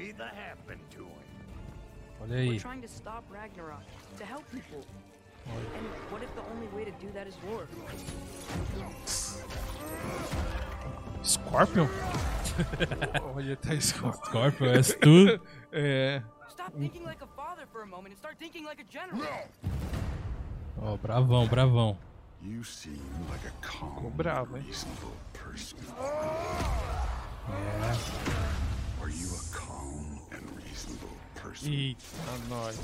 Be the happened to him? Olha We're aí. trying to stop Ragnarok, to help people. And what if the only way to do that is war? Scorpion? Olha, tá escorpião. Scorpion, és tu. É. Stop thinking like a father for a moment and start thinking like a general. Ó, bravão, bravão. You seem like a calm, Ficou bravo, hein? reasonable person. Are you a calm and reasonable person? Eita, nós.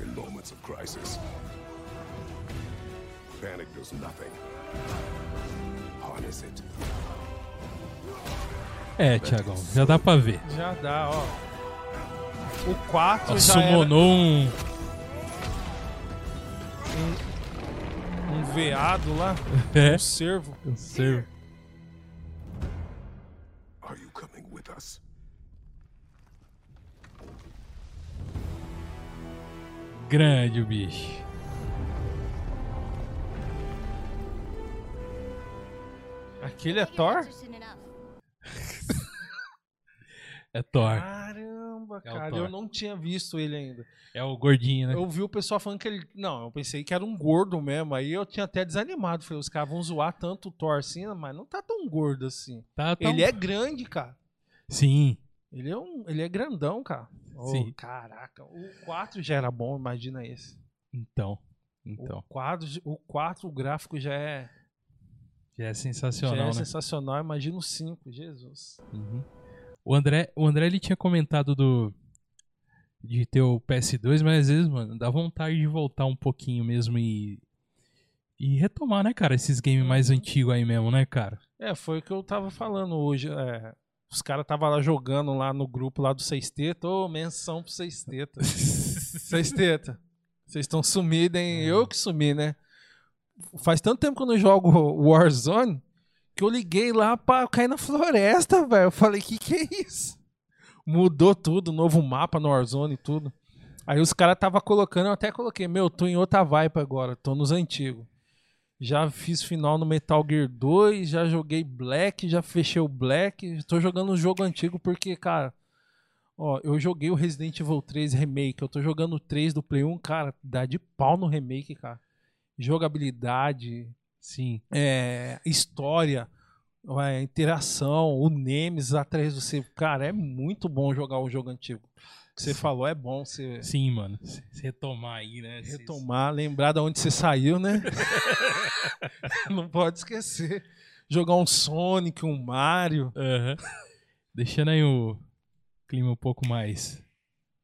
In moments of crisis, panic does nothing. Harness it. É, Thiagão, já dá pra ver. Já dá, ó. O 4 Ó, já era Summonou um. um veado lá, É, um cervo. um servo. Are you coming with us? Grande o bicho. Aquele é Thor? É Thor. Caramba, É cara, Thor. eu não tinha visto ele ainda. É o gordinho, né? Eu vi o pessoal falando que ele. Não, eu pensei que era um gordo mesmo. Aí eu tinha até desanimado. Falei, os caras vão zoar tanto o Thor assim, mas não tá tão gordo assim. Tá, tá Ele é grande, cara. Sim. Ele é, um, ele é grandão, cara. Ô, Sim. Caraca, o 4 já era bom, imagina esse. Então. Então. O 4, o 4, o gráfico já é, Já é já sensacional, é né? sensacional. Imagina o 5, Jesus. Uhum. O André, o André ele tinha comentado do de ter o PS2, mas às vezes, mano, dá vontade de voltar um pouquinho mesmo e e retomar, né, cara, esses games mais Uhum. antigos aí mesmo, né, cara? É, foi o que eu tava falando hoje. é, os caras estavam lá jogando lá no grupo lá do Seis Teta. Ô, menção pro. Seis Teta. Vocês estão sumidos, hein? Eu que sumi, né? Faz tanto tempo que eu não jogo Warzone que eu liguei lá pra cair na floresta, velho. Eu falei, que que é isso? Mudou tudo, novo mapa no Warzone e tudo. Aí os caras tava colocando, eu até coloquei, meu, tô em outra vibe agora, tô nos antigos. Já fiz final no Metal Gear 2, já joguei Black, já fechei o Black. Tô jogando um jogo antigo porque, cara, ó, eu joguei o Resident Evil 3 Remake, eu tô jogando o 3 do Play 1, cara, dá de pau no remake, cara. Jogabilidade, Sim. é, história, é, interação, o Nemesis atrás do você. Cara, é muito bom jogar o jogo antigo. Você falou é bom você Sim, mano. Se retomar aí, né? retomar, lembrar de onde você saiu, né? Não pode esquecer. Jogar um Sonic, um Mario. Deixando aí o clima um pouco mais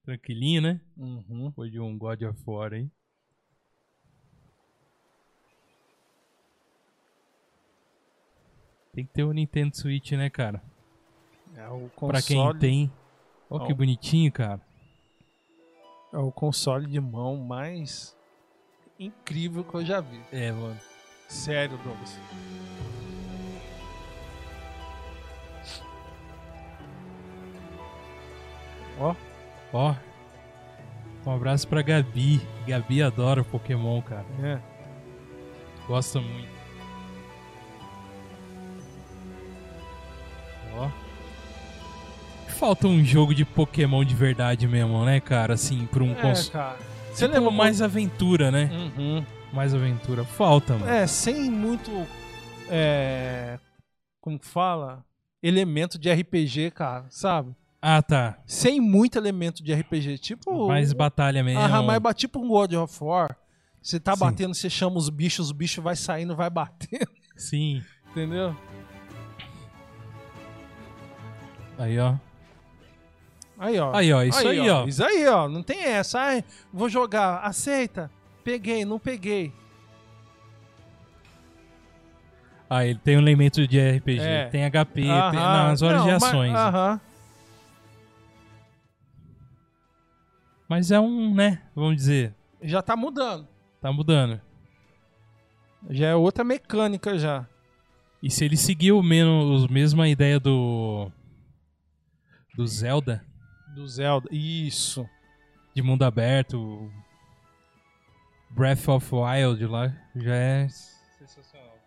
tranquilinho, né? Uhum. Depois de um God of War aí. Tem que ter o Nintendo Switch, né, cara? É o Pra quem console, tem. Ó, que Ó. bonitinho, cara. é o console de mão mais incrível que eu já vi. É, mano. Sério, Douglas. Ó, Ó. Um abraço pra Gabi. Gabi adora Pokémon, cara. é. Gosta muito. Ó. Falta um jogo de Pokémon de verdade mesmo, né, cara? Assim, pra um É, console. cara. Você Você lembra mais aventura, né? Uhum. Mais aventura. Falta, mano. É, sem muito. É, como que fala? Elemento de RPG, cara, sabe? Ah, tá. Sem muito elemento de RPG. Tipo. Mais batalha mesmo. Aham, mas ba- tipo um God of War. Você tá Sim. batendo, você chama os bichos, os bichos vai saindo, vai batendo, Sim. entendeu? Aí, ó. Aí, ó. Aí, ó. Isso aí, ó. Isso aí, ó. Não tem essa. Ai, vou jogar. Aceita. Peguei, não peguei. Ah, ele tem um elemento de RPG. É. Tem HP tem- Aham. nas horas Não, de mas- ações. Aham. Mas é um, né? Vamos dizer. Já tá mudando. Tá mudando. Já é outra mecânica já. E se ele seguiu menos mesma ideia do. Do Zelda? Do Zelda, isso. De mundo aberto. Breath of Wild lá. Já é sensacional.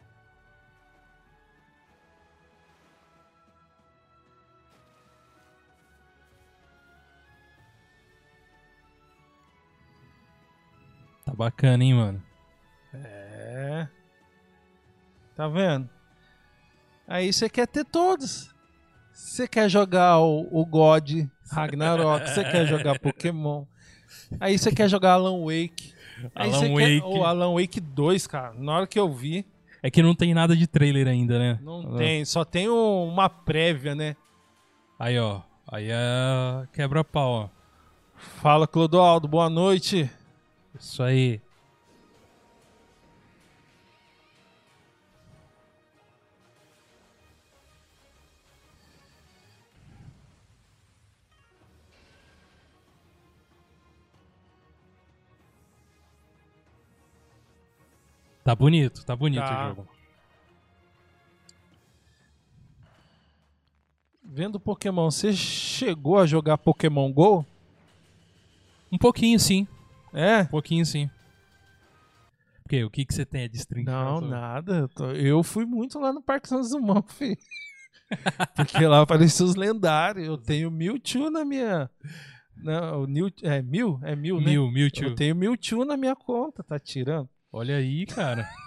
Tá bacana, hein, mano? É. Tá vendo? Aí você quer ter todos. Você quer jogar o, o God Ragnarok, você quer jogar Pokémon. Aí você quer jogar Alan Wake. Aí Alan Wake. quer o Alan Wake 2, cara. Na hora que eu vi, É que não tem nada de trailer ainda, né? não tem, só tem um- uma prévia, né? Aí, ó. Aí é quebra-pau, ó. Fala, Clodoaldo, boa noite. Isso aí. Tá bonito, tá bonito Tá. o jogo. Vendo Pokémon, você chegou a jogar Pokémon GO? Um pouquinho sim, É? um pouquinho sim. Porque o que que você tem a destrinchar? Não, nada. Eu, tô- eu fui muito lá no Parque Santos Dumont, filho. Porque lá apareceu os lendários. Eu tenho Mewtwo na minha. Não, o New, é Mew? É Mew, né? Mil, Mewtwo. Eu tenho Mewtwo na minha conta, tá tirando? Olha aí, cara.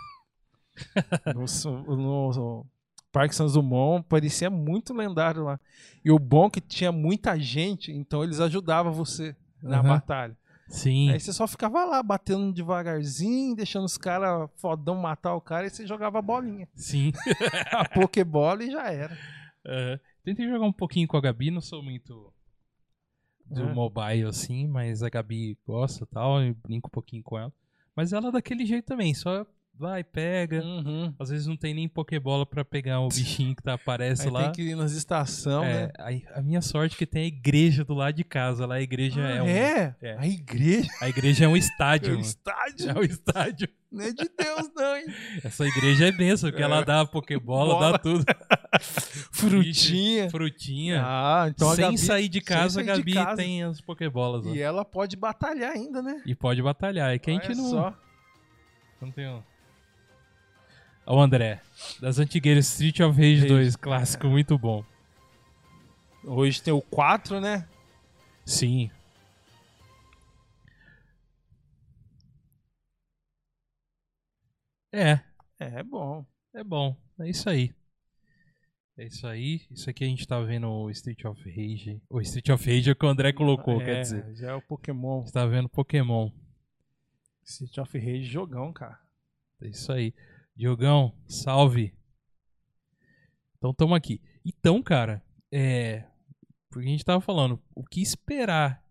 No, no Parque Santos Dumont parecia muito lendário lá. E o bom é que tinha muita gente, então eles ajudavam você na Aham. batalha. Sim. Aí você só ficava lá, batendo devagarzinho, deixando os caras fodão matar o cara e você jogava a bolinha. Sim. a Pokébola e já era. É, tentei jogar um pouquinho com a Gabi, não sou muito do É. mobile assim, mas a Gabi gosta e tal, eu brinco um pouquinho com ela. Mas ela é daquele jeito também, só vai, pega. Uhum. Às vezes não tem nem Pokébola pra pegar o bichinho que tá, aparece Aí lá. tem que ir nas estações, É, né? aí a minha sorte é que tem a igreja do lado de casa. Lá a igreja Ah, é um. é? é. A igreja A igreja é um é estádio. o mano. estádio. É um estádio. Não é de Deus, não, hein? Essa igreja é benção, porque ela dá Pokébola, Bola. dá tudo. Frutinha. Frutinha. Ah, então a Sem Gabi... sair de casa, sair a Gabi casa. tem as Pokébolas. ó. E ela pode batalhar ainda, né? E pode batalhar. É que a gente Olha não. só. Não tem um. Ó, o André, das antigueiras Street of Rage Rage, 2, clássico, muito bom. Hoje tem o 4, né? Sim. É, É bom. é bom. É isso aí. É isso aí. Isso aqui a gente tá vendo o Street of Rage. O Street of Rage é o que o André colocou, é, quer dizer. Já é o Pokémon. Você tá vendo Pokémon. City of Rage, jogão, cara. É isso aí. Diogão, salve. Então tamo aqui. Então, cara, é. Porque a gente tava falando, o que esperar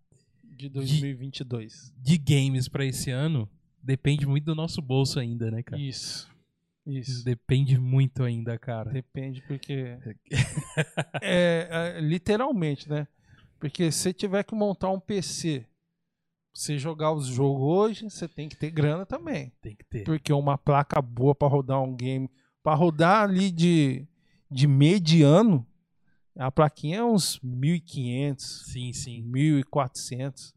De 2022. de games pra esse ano depende muito do nosso bolso ainda, né, cara? Isso. Isso. Depende muito ainda, cara. Depende, porque. é, é, literalmente, né? Porque se você tiver que montar um PC, você jogar os jogos hoje, você tem que ter grana também. Tem que ter. Porque uma placa boa pra rodar um game, pra rodar ali de, de mediano, a plaquinha é uns 1.500, Sim, sim. 1.400.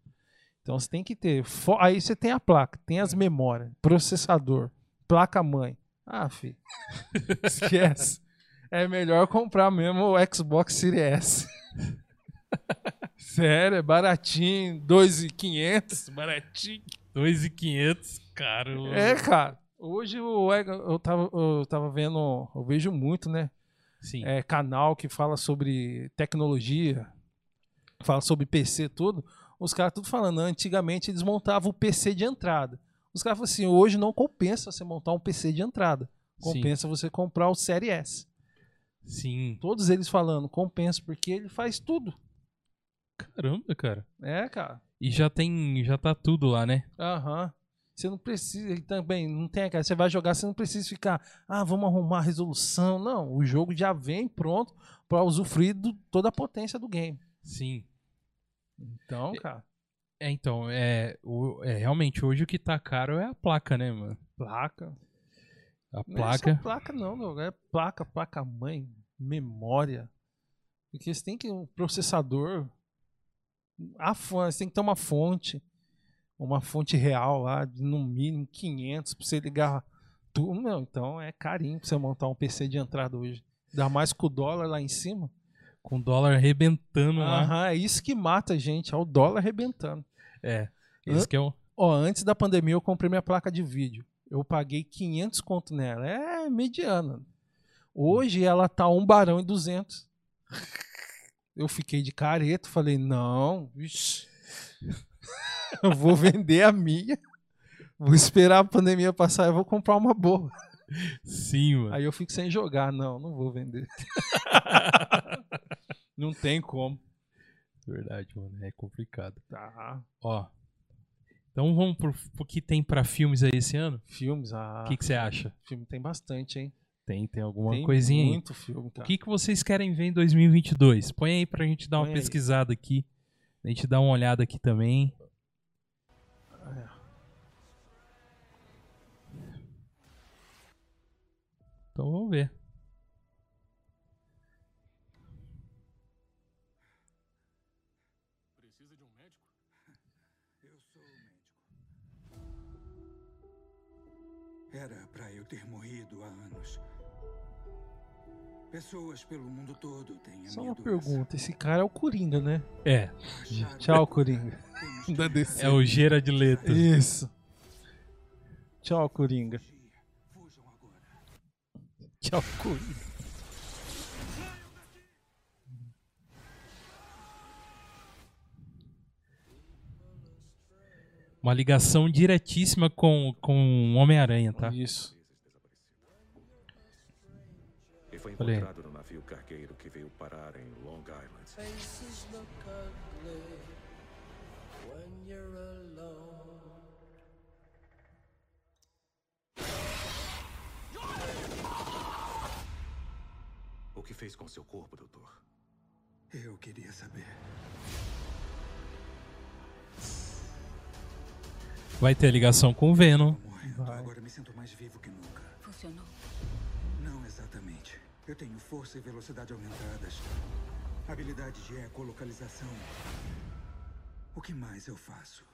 Então você tem que ter. Aí você tem a placa, tem as memórias, processador, placa-mãe. Ah, filho. Esquece. É melhor comprar mesmo o Xbox Series S. Sério, é baratinho, 2.500, baratinho. 2,500, cara. É, cara. Hoje o, eu, tava, eu tava vendo, eu vejo muito, né? Sim. é, canal que fala sobre tecnologia, fala sobre PC tudo, os caras tudo falando, antigamente eles montavam o PC de entrada. Os caras falam assim, hoje não compensa você montar um PC de entrada. Compensa você comprar o Série S. Sim. Todos eles falando, compensa, porque ele faz tudo. Caramba, cara. É, cara. E já tem. Já tá tudo lá, né? Aham. Você não precisa, ele também não tem aquela, você vai jogar, você não precisa ficar, ah, vamos arrumar a resolução. Não, o jogo já vem pronto para usufruir de toda a potência do game. Sim. Então, cara, É, então, é, o, é. Realmente, hoje o que tá caro é a placa, né, mano? placa. A Não é placa. só placa não, não, é placa, placa mãe, memória. Porque você tem que um processador, a fonte, você tem que ter uma fonte, uma fonte real lá, de no mínimo 500 para você ligar tudo, meu, então é carinho para você montar um PC de entrada hoje. Dá mais com o dólar lá em cima. Com o dólar arrebentando lá. É isso que mata a gente, é o dólar arrebentando. É. Esse que é o. Ó, antes da pandemia eu comprei minha placa de vídeo. Eu paguei 500 conto nela. É mediana. Hoje ela tá um barão e 200. Eu fiquei de careto, falei, não, vixi, eu vou vender a minha, vou esperar a pandemia passar e vou comprar uma boa. Sim, mano. Aí eu fico sem jogar, não, não vou vender. não tem como. Verdade, mano. É complicado. Tá. Ó. Então vamos pro, pro que tem pra filmes aí esse ano? Filmes, ah, O que você acha? filme tem bastante, hein? Tem, tem alguma tem coisinha aí. muito filme, O cara. que, que vocês querem ver em 2022? Põe aí pra gente dar uma Põe aí. pesquisada aqui. A gente dar uma olhada aqui também. Então vamos ver. Eu sou o médico. Era pra eu ter morrido há anos. Pessoas pelo mundo todo têm a Só minha uma doença. pergunta, esse cara é o Coringa, né? É, Tchau, Coringa. Da DC. é o Gera de Leto. Isso. Tchau, Coringa. Tchau, Coringa. Uma ligação diretíssima com, com o Homem-Aranha, tá? Isso. E foi encontrado no navio cargueiro que veio parar em Long Island. Faces look ugly when you're alone. Que fez com seu corpo, doutor? Eu queria saber. Vai ter ligação com o Venom. Morrendo. Agora me sinto mais vivo que nunca. Funcionou. Não exatamente. Eu tenho força e velocidade aumentadas. Habilidade de ecolocalização. O que mais eu faço?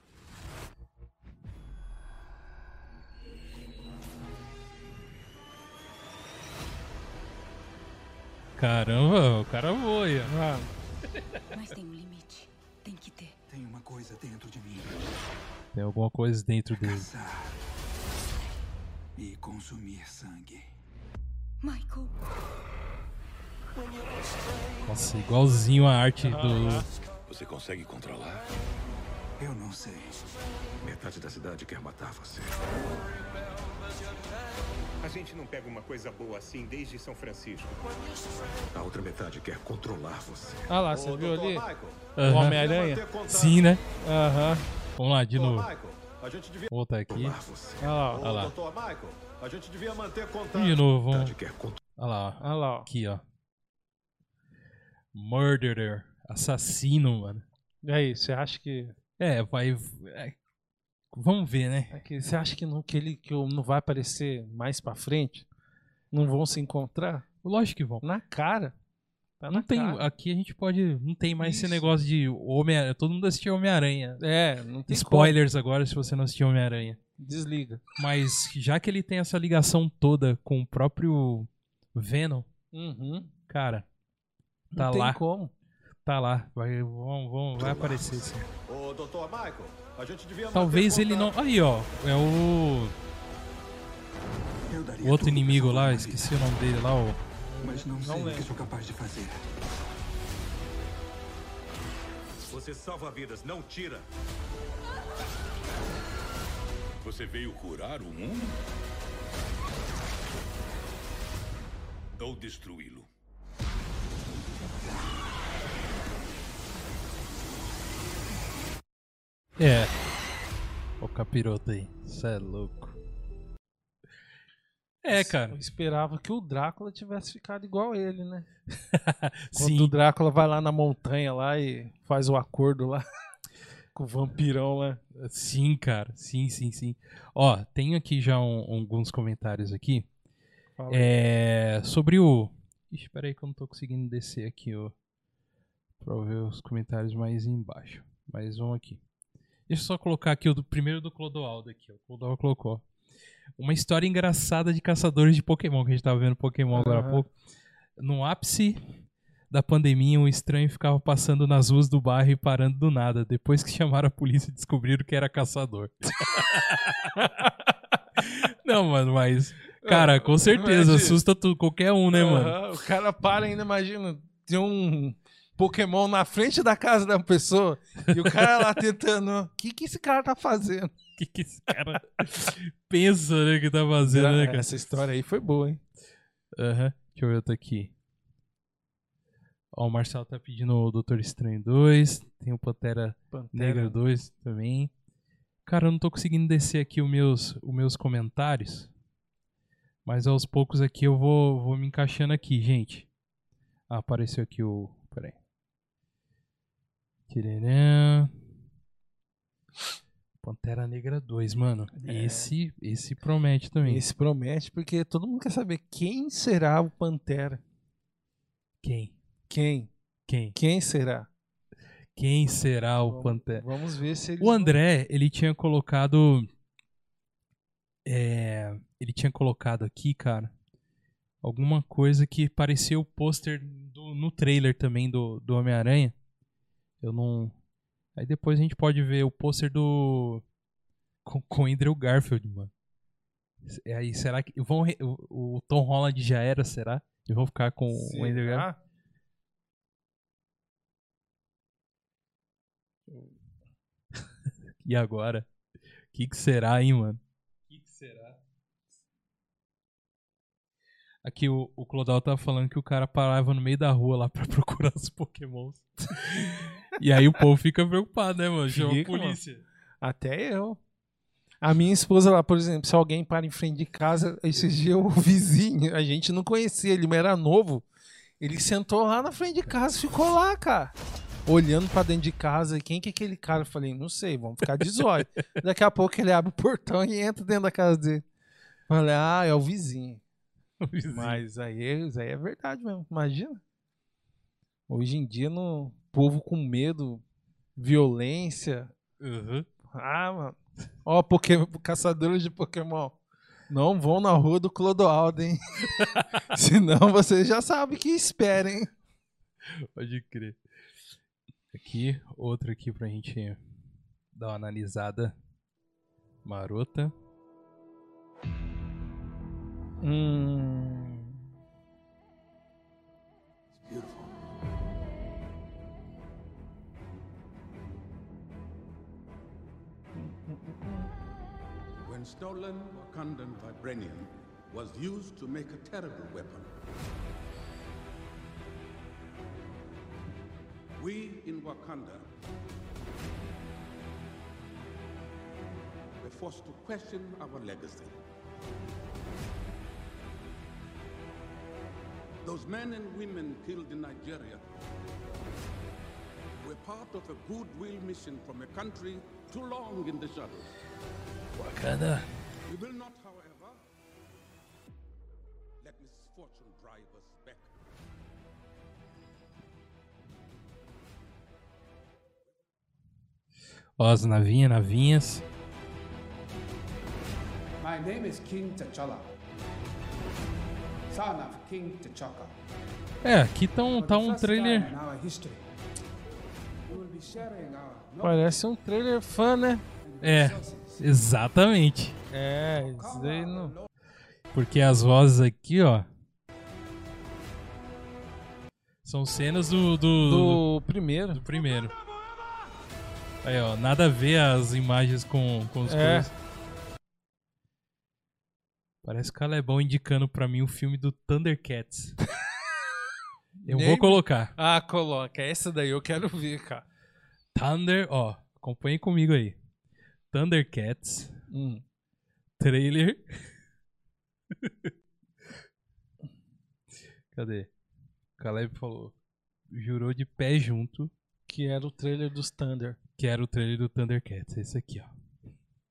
Caramba, o cara voa. aí, ó. Ah, Mas tem um limite. Tem que ter. Tem uma coisa dentro de mim. Tem alguma coisa dentro dele. Caçar. E consumir sangue. Michael, Nossa, igualzinho a arte do. Você consegue controlar? Eu não sei. Metade da cidade quer matar você. A gente não pega uma coisa boa assim desde São Francisco. A outra metade quer controlar você. ah lá, você viu ali? O Aham. Homem-Aranha? Sim, né? Aham. Vamos lá, de novo. a gente devia. Vou voltar aqui. Olha lá. Olha lá. Doutor Michael, a gente devia manter contato. de novo, vamos. Olha lá, ó. Olha lá. Aqui, ó. Murderer. Assassino, mano. E aí, você acha que. É, vai. é, Vamos ver, né? é que- Você acha que não, que ele que não vai aparecer mais pra frente? Não vão se encontrar? Lógico que vão. Na cara. Tá Não na tem. cara. Aqui a gente pode. Não tem mais esse Isso. negócio de Homem Todo mundo assistiu Homem-Aranha. É, não tem Spoilers agora se você não assistiu Homem-Aranha. como. Desliga. Mas já que ele tem essa ligação toda com o próprio Venom, Uhum. cara, Não tá tem lá, como. tá lá. Vai, vão, vão, vai aparecer sim. Ô, doutor Michael, a gente devia manter Talvez ele não. Aí, ó. É o. Eu daria o outro inimigo lá, esqueci o nome dele lá, vida, Mas não, sei o que sou capaz de fazer. Você salva vidas, não tira. Você veio curar o mundo? Ou destruí-lo? É. O capiroto aí. Cê é louco. É, cara. Eu esperava que o Drácula tivesse ficado igual ele, né? Quando Sim. o Drácula vai lá na montanha lá e faz o acordo lá com o vampirão lá. Sim, cara. Sim, sim, sim. Ó, tenho aqui já um- alguns comentários aqui. Fala. É, sobre o. Ixi, peraí que eu não tô conseguindo descer aqui, ó. Pra ver os comentários mais embaixo. Mas vamos aqui. Deixa eu só colocar aqui o do primeiro do Clodoaldo aqui. O Clodoaldo colocou. Uma história engraçada de caçadores de Pokémon, que a gente tava vendo Pokémon agora há Aham. pouco. No ápice da pandemia, um estranho ficava passando nas ruas do bairro e parando do nada. Depois que chamaram a polícia, descobriram que era caçador. Não, mano, mas. Cara, com certeza, Imagina. assusta tu, qualquer um, né, mano? Aham, O cara para ainda, imagina, tem um Pokémon na frente da casa da pessoa e o cara lá tentando. O que, que esse cara tá fazendo? O que, que esse cara pensa, né, que tá fazendo, né, cara? Essa história aí foi boa, hein? Aham. Deixa eu ver outro aqui. Ó, o Marcelo tá pedindo o Doutor Estranho 2. Tem o Pantera, Pantera. Negra 2 também. Cara, eu não tô conseguindo descer aqui os meus, os meus comentários. Mas aos poucos aqui eu vou, vou me encaixando aqui, gente. Ah, apareceu aqui o. Peraí. Tcharam. Pantera Negra 2, mano. É. Esse, esse promete também. Esse promete porque todo mundo quer saber quem será o Pantera. Quem? Quem? Quem? Quem será? Quem será o Pantera? Vamos ver se O André, ele tinha colocado. é, ele tinha colocado aqui, cara, alguma coisa que parecia o pôster no trailer também do, do Homem-Aranha. Eu não. Aí depois a gente pode ver o pôster do. Com, com Andrew Garfield, mano. E aí, será que. Vão, re- o, o Tom Holland já era, será? E vão ficar com o Andrew Garfield? Será? E agora? O que, que será, hein, mano? O que, que será? Aqui o, o Clodal tava falando que o cara parava no meio da rua lá pra procurar os pokémons. e aí o povo fica preocupado, né, mano? Chama a Fica, mano. polícia. Até eu. A minha esposa lá, por exemplo, se alguém para em frente de casa, esses dias o vizinho, a gente não conhecia ele, mas era novo. Ele sentou lá na frente de casa, ficou lá, cara. Olhando pra dentro de casa, e quem que é aquele cara? Eu falei, não sei, vamos ficar de zóio. Daqui a pouco ele abre o portão e entra dentro da casa dele. Falei, ah, é o vizinho. Mas aí, aí é verdade mesmo, imagina. Hoje em dia, no povo com medo, violência. Uhum. Ah, mano. Ó, Pokémon, caçadores de Pokémon. Não vão na rua do Clodoaldo, hein? Senão vocês já sabem o que esperem. Pode crer. Aqui, outro aqui pra gente dar uma analisada marota. Hum. When stolen Wakandan vibranium was used to make a terrible weapon. We in Wakanda were forced to question our legacy. Those men and women killed in Nigeria were part of a goodwill mission from a country too long in the shadows. Wakanda. We will not, however, let misfortune drive us back. Ó, as navinhas, navinhas. My name is King T'Challa, son of King T'Chaka. É, aqui tá um, tá um trailer. Parece um trailer fã, né? É, exatamente. É, isso daí não. Porque as vozes aqui, ó. São cenas do. Do, Do primeiro. do primeiro. Aí, ó, nada a ver as imagens com, com os É. coisas. Parece que o Calebão indicando pra mim o filme do Thundercats. Eu Nem- vou colocar. Ah, coloca. Essa daí eu quero ver, cara. Thunder, ó, acompanhe comigo aí. Thundercats, Hum. trailer. Cadê? O Caleb falou, jurou de pé junto Que era o trailer dos Thunder. que era o trailer do Thundercats. Esse aqui, ó.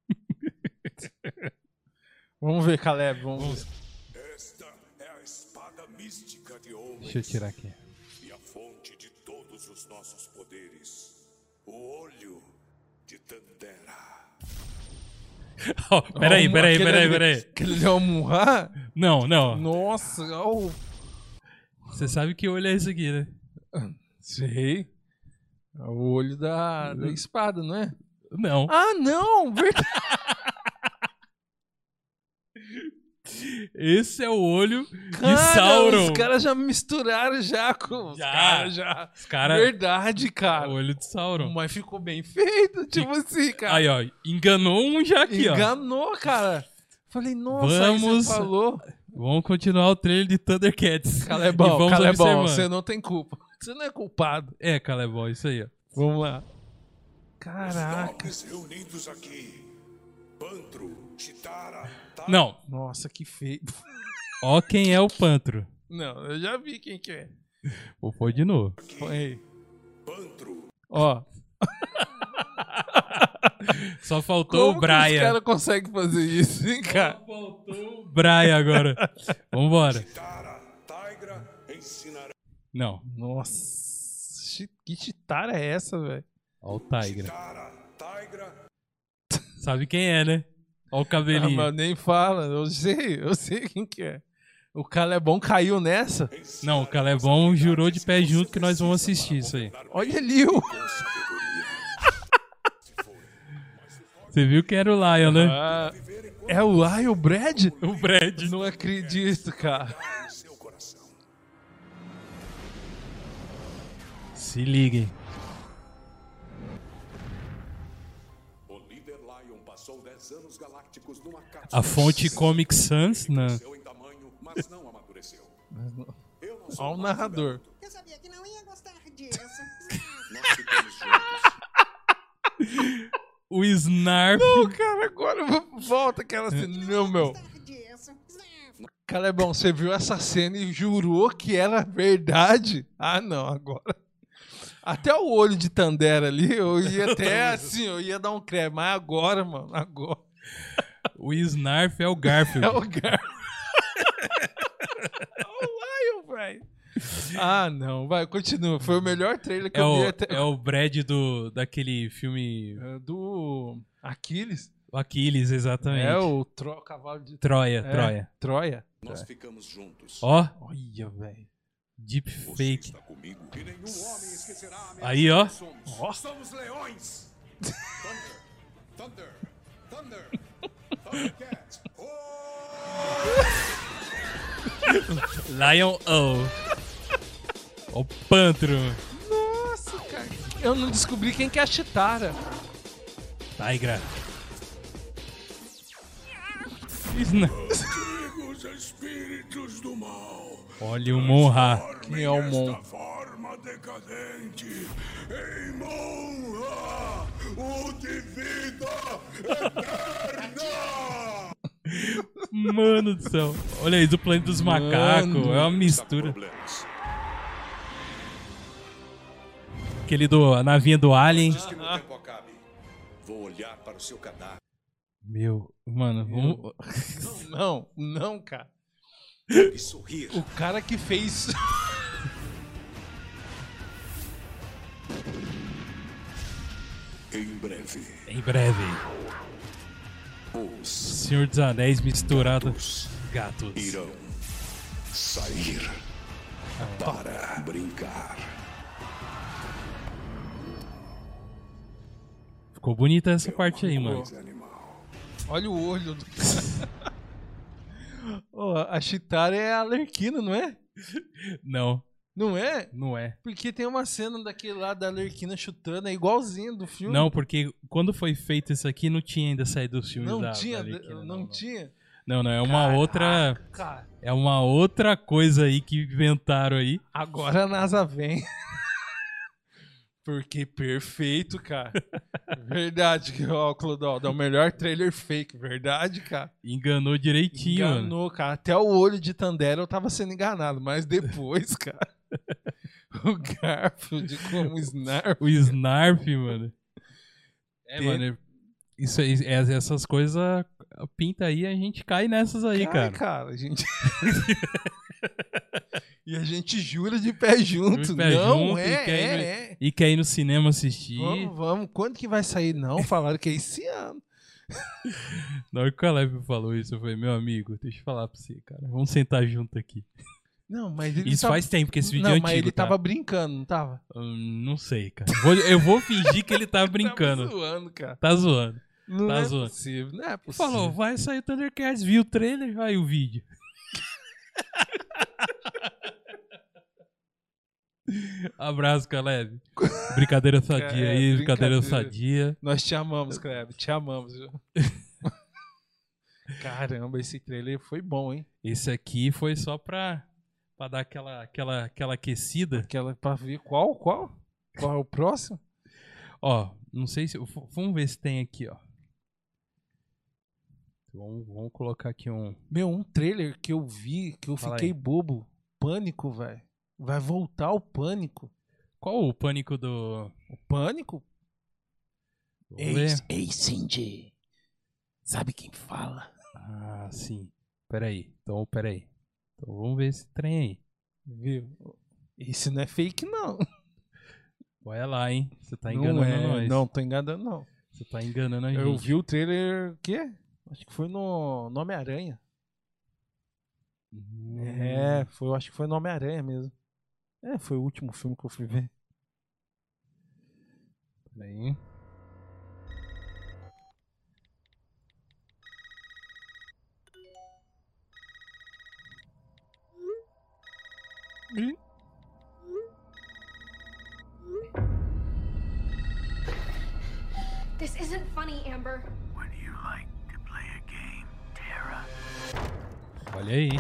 Vamos ver, Caleb. Vamos ver. Esta é a espada mística de Owen. Deixa eu tirar aqui. E a fonte de todos os nossos poderes. O olho Ó, peraí, Ó, peraí, peraí, peraí. Aquele é o Munra? Não, não. Nossa, ó. Você sabe que olho é esse aqui, né? Sei. É o olho da, da espada, não é? Não. Ah, não! Verdade. Esse é o olho de Cara, Sauron. Os caras já misturaram já com. Os Já. caras já. Os cara- Verdade, cara. O olho de Sauron. Mas ficou bem feito, tipo assim, cara. Aí, ó. Enganou um já aqui, ó. Enganou, cara. Falei, nossa, Vamos. você falou. Vvamos continuar o trailer de Thundercats. Calebão, E vamos Calebão, observando. você não tem culpa. Você não é culpado. É, Calebão, isso aí, ó. Vamos lá. Caraca. Nomes reunidos aqui. Pantro, Chitara, Não. Nossa, que feio. Ó quem é o Pantro. Não, eu já vi quem que é. Vou pôr de novo. Põe aí. Pantro. Ó. Só faltou Como o que Brian. os caras conseguem fazer isso, hein, cara? O Brian agora. Vambora. Tigra ensinará. Não. Nossa. Que chitara é essa, velho? Ó o Tigra. Tigra. Sabe quem é, né? Ó o Ah, cabelinho. mas nem fala. Eu sei, eu sei quem que é. O Calebão caiu nessa? Não, o Calebon jurou de pé junto que nós vamos assistir isso aí. Olha ali o. Você viu que era o Lion, né? Ah, é o Lion, o Brad? O Brad. Não acredito, cara. Se liguem. A fonte Comic Sans, né? Cresceu em tamanho, mas não amadureceu. Eu não sou Olha o narrador. Eu sabia que não ia gostar disso. O Snarf. Não, cara, agora volta aquela cena. Não, meu. Calebão, você viu essa cena e jurou que era verdade? Ah, não, agora. Até o olho de Tandera ali, eu ia até assim, eu ia dar um creme. Mas agora, mano, agora. O Snarf é o Garfield. É o Gar. é o Lion, velho. Ah, não, vai, continua. Foi o melhor trailer que É eu vi o, até. é o Brad do, daquele filme. É do Aquiles. O Aquiles, exatamente. É o tro... cavalo de Troia, É, Troia. Troia. Nós ficamos juntos. Ó, Olha, velho. deep fake. Está comigo e nenhum homem esquecerá a ameaça Aí, ó. somos. Somos leões. Thunder, Thunder, Thunder. Lion O. O Pantro. Nossa, cara. Eu não descobri quem que é a Chitara. Tigra. Antigos espíritos do mal. Olha o Monra. Quem é o Mon? Forma decadente em Monra, o de vida eterna. Mano do céu. Olha aí, do planeta dos macacos. É uma mistura. Aquele do. A navinha do Alien. Meu vou olhar para o seu cadáver. Meu, mano, vamos. Não, não, cara. e sorrir. O cara que fez. Em breve, Em breve. os Senhor dos Anéis misturado. Gatos. irão sair para brincar. Ficou bonita essa parte aí, mano. Animal. Olha o olho do cara. Ô, a Chitara é a Lerquina, não é? Não, Não é? não é. Porque tem uma cena daquele lá da Lerquina chutando, é igualzinho do filme. Não, porque quando foi feito isso aqui, não tinha ainda saído os filmes não da, tinha, da Arlequina, não, tinha. Não, não, é uma outra. Cara, É uma outra coisa aí que inventaram aí. agora a NASA vem. Porque perfeito, cara. Verdade, que ó, Clodaldo, é o melhor trailer fake, verdade, cara. Enganou direitinho, mano. Enganou, cara. Até o olho de Tandera eu tava sendo enganado, mas depois, cara. o Garfield como Snarf. O Snarf, mano. É, Tem- mano. Isso, aí- é- essas coisas pinta aí, a gente cai nessas aí, Cai, cara. cara, a gente. e a gente jura de pé junto. De pé não, junto é, e, quer ir no, é, é. e quer ir no cinema assistir. Vamos, vamos. Quando que vai sair? Não, falaram que é esse ano. Na hora que o Caleb falou isso, eu falei, meu amigo, deixa eu falar pra você, cara. Vamos sentar junto aqui. Não, mas ele Isso tava- faz tempo que esse vídeo não, é mas antigo, ele tá? tava brincando, não tava? Hum, não sei, cara. Vou- eu vou fingir que ele tá brincando. Tava zoando, cara. Tá zoando. Não tá é zoando. possível, não é possível. Falou, vai sair o Thundercats, viu o trailer, aí o vídeo. Abraço, Caleb. Brincadeira sadia É, aí, brincadeira, brincadeira. sadia. Nós te amamos, Kleber. Te amamos, viu? Caramba, esse trailer foi bom, hein? Esse aqui foi só pra, pra dar aquela, aquela, aquela aquecida. Aquela pra ver qual, qual? Qual é o próximo? Ó, não sei se. Vamos ver se tem aqui, ó. Vamos, vamos colocar aqui um. Meu, um trailer que eu vi, que eu Fala fiquei aí. bobo. Pânico, velho. Vai voltar o pânico. Qual o pânico do. O pânico? Vamos Ei, ver. ei, Cindy. Sabe quem fala? Ah, sim. Peraí. Então, peraí. Então vamos ver esse trem aí. Viu? Esse não é fake, não. Olha lá, hein? Você tá não enganando é, nós. Não, tô enganando, não. Você tá enganando a gente. Eu vi o trailer, o quê? Acho que foi no no Homem-Aranha. Hum. É, foi, eu acho que foi no Homem-Aranha mesmo. É, foi o último filme que eu fui ver. Peraí. This isn't funny, Amber. Would you like to play a game, Tara? Olha aí.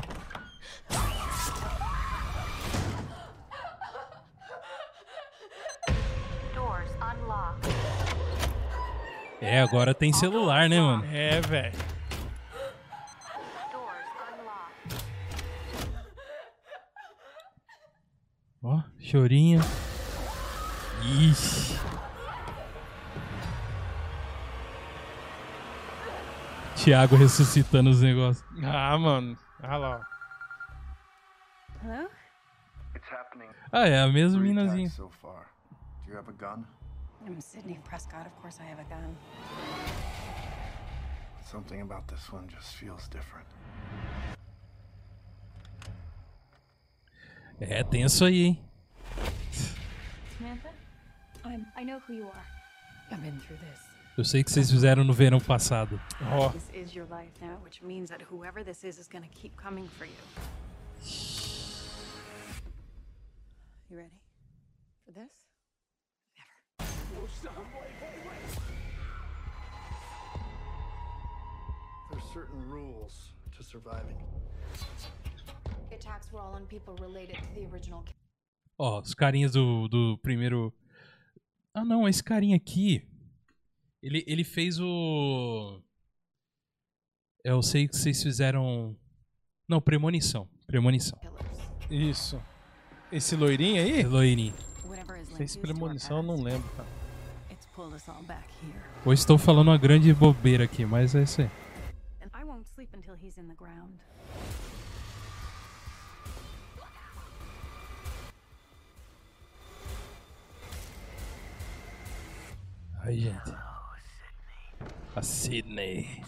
Doors unlocked. É, agora tem celular, né, mano? É, velho. Chorinho. Ixi. Thiago ressuscitando os negócios. Ah, mano. Ah lá. Hello? It's happening. Ah, é a mesma minazinha. so far. Do you have a gun? I'm Sydney Prescott. Of course, I have a gun. Something about this one just feels different. É tenso aí, hein? Samantha? I'm. I know who you are. I've been through this. Eu sei que vocês fizeram no verão passado. Ó. This is your life now, which means that whoever this is is gonna keep coming for you. You ready for this? There's certain rules to surviving. The attacks were all on people related to the original. Ó, os carinhas do, do primeiro. Ah, não, esse carinha aqui. Ele, ele fez o. Eu sei que vocês fizeram. Não, Premonição. Premonição. Isso. Esse loirinho aí? Loirinho. Is linked Fez premonição, eu não lembro, cara. Hoje estou falando uma grande bobeira aqui, mas é isso aí. Ai, gente. A Sydney.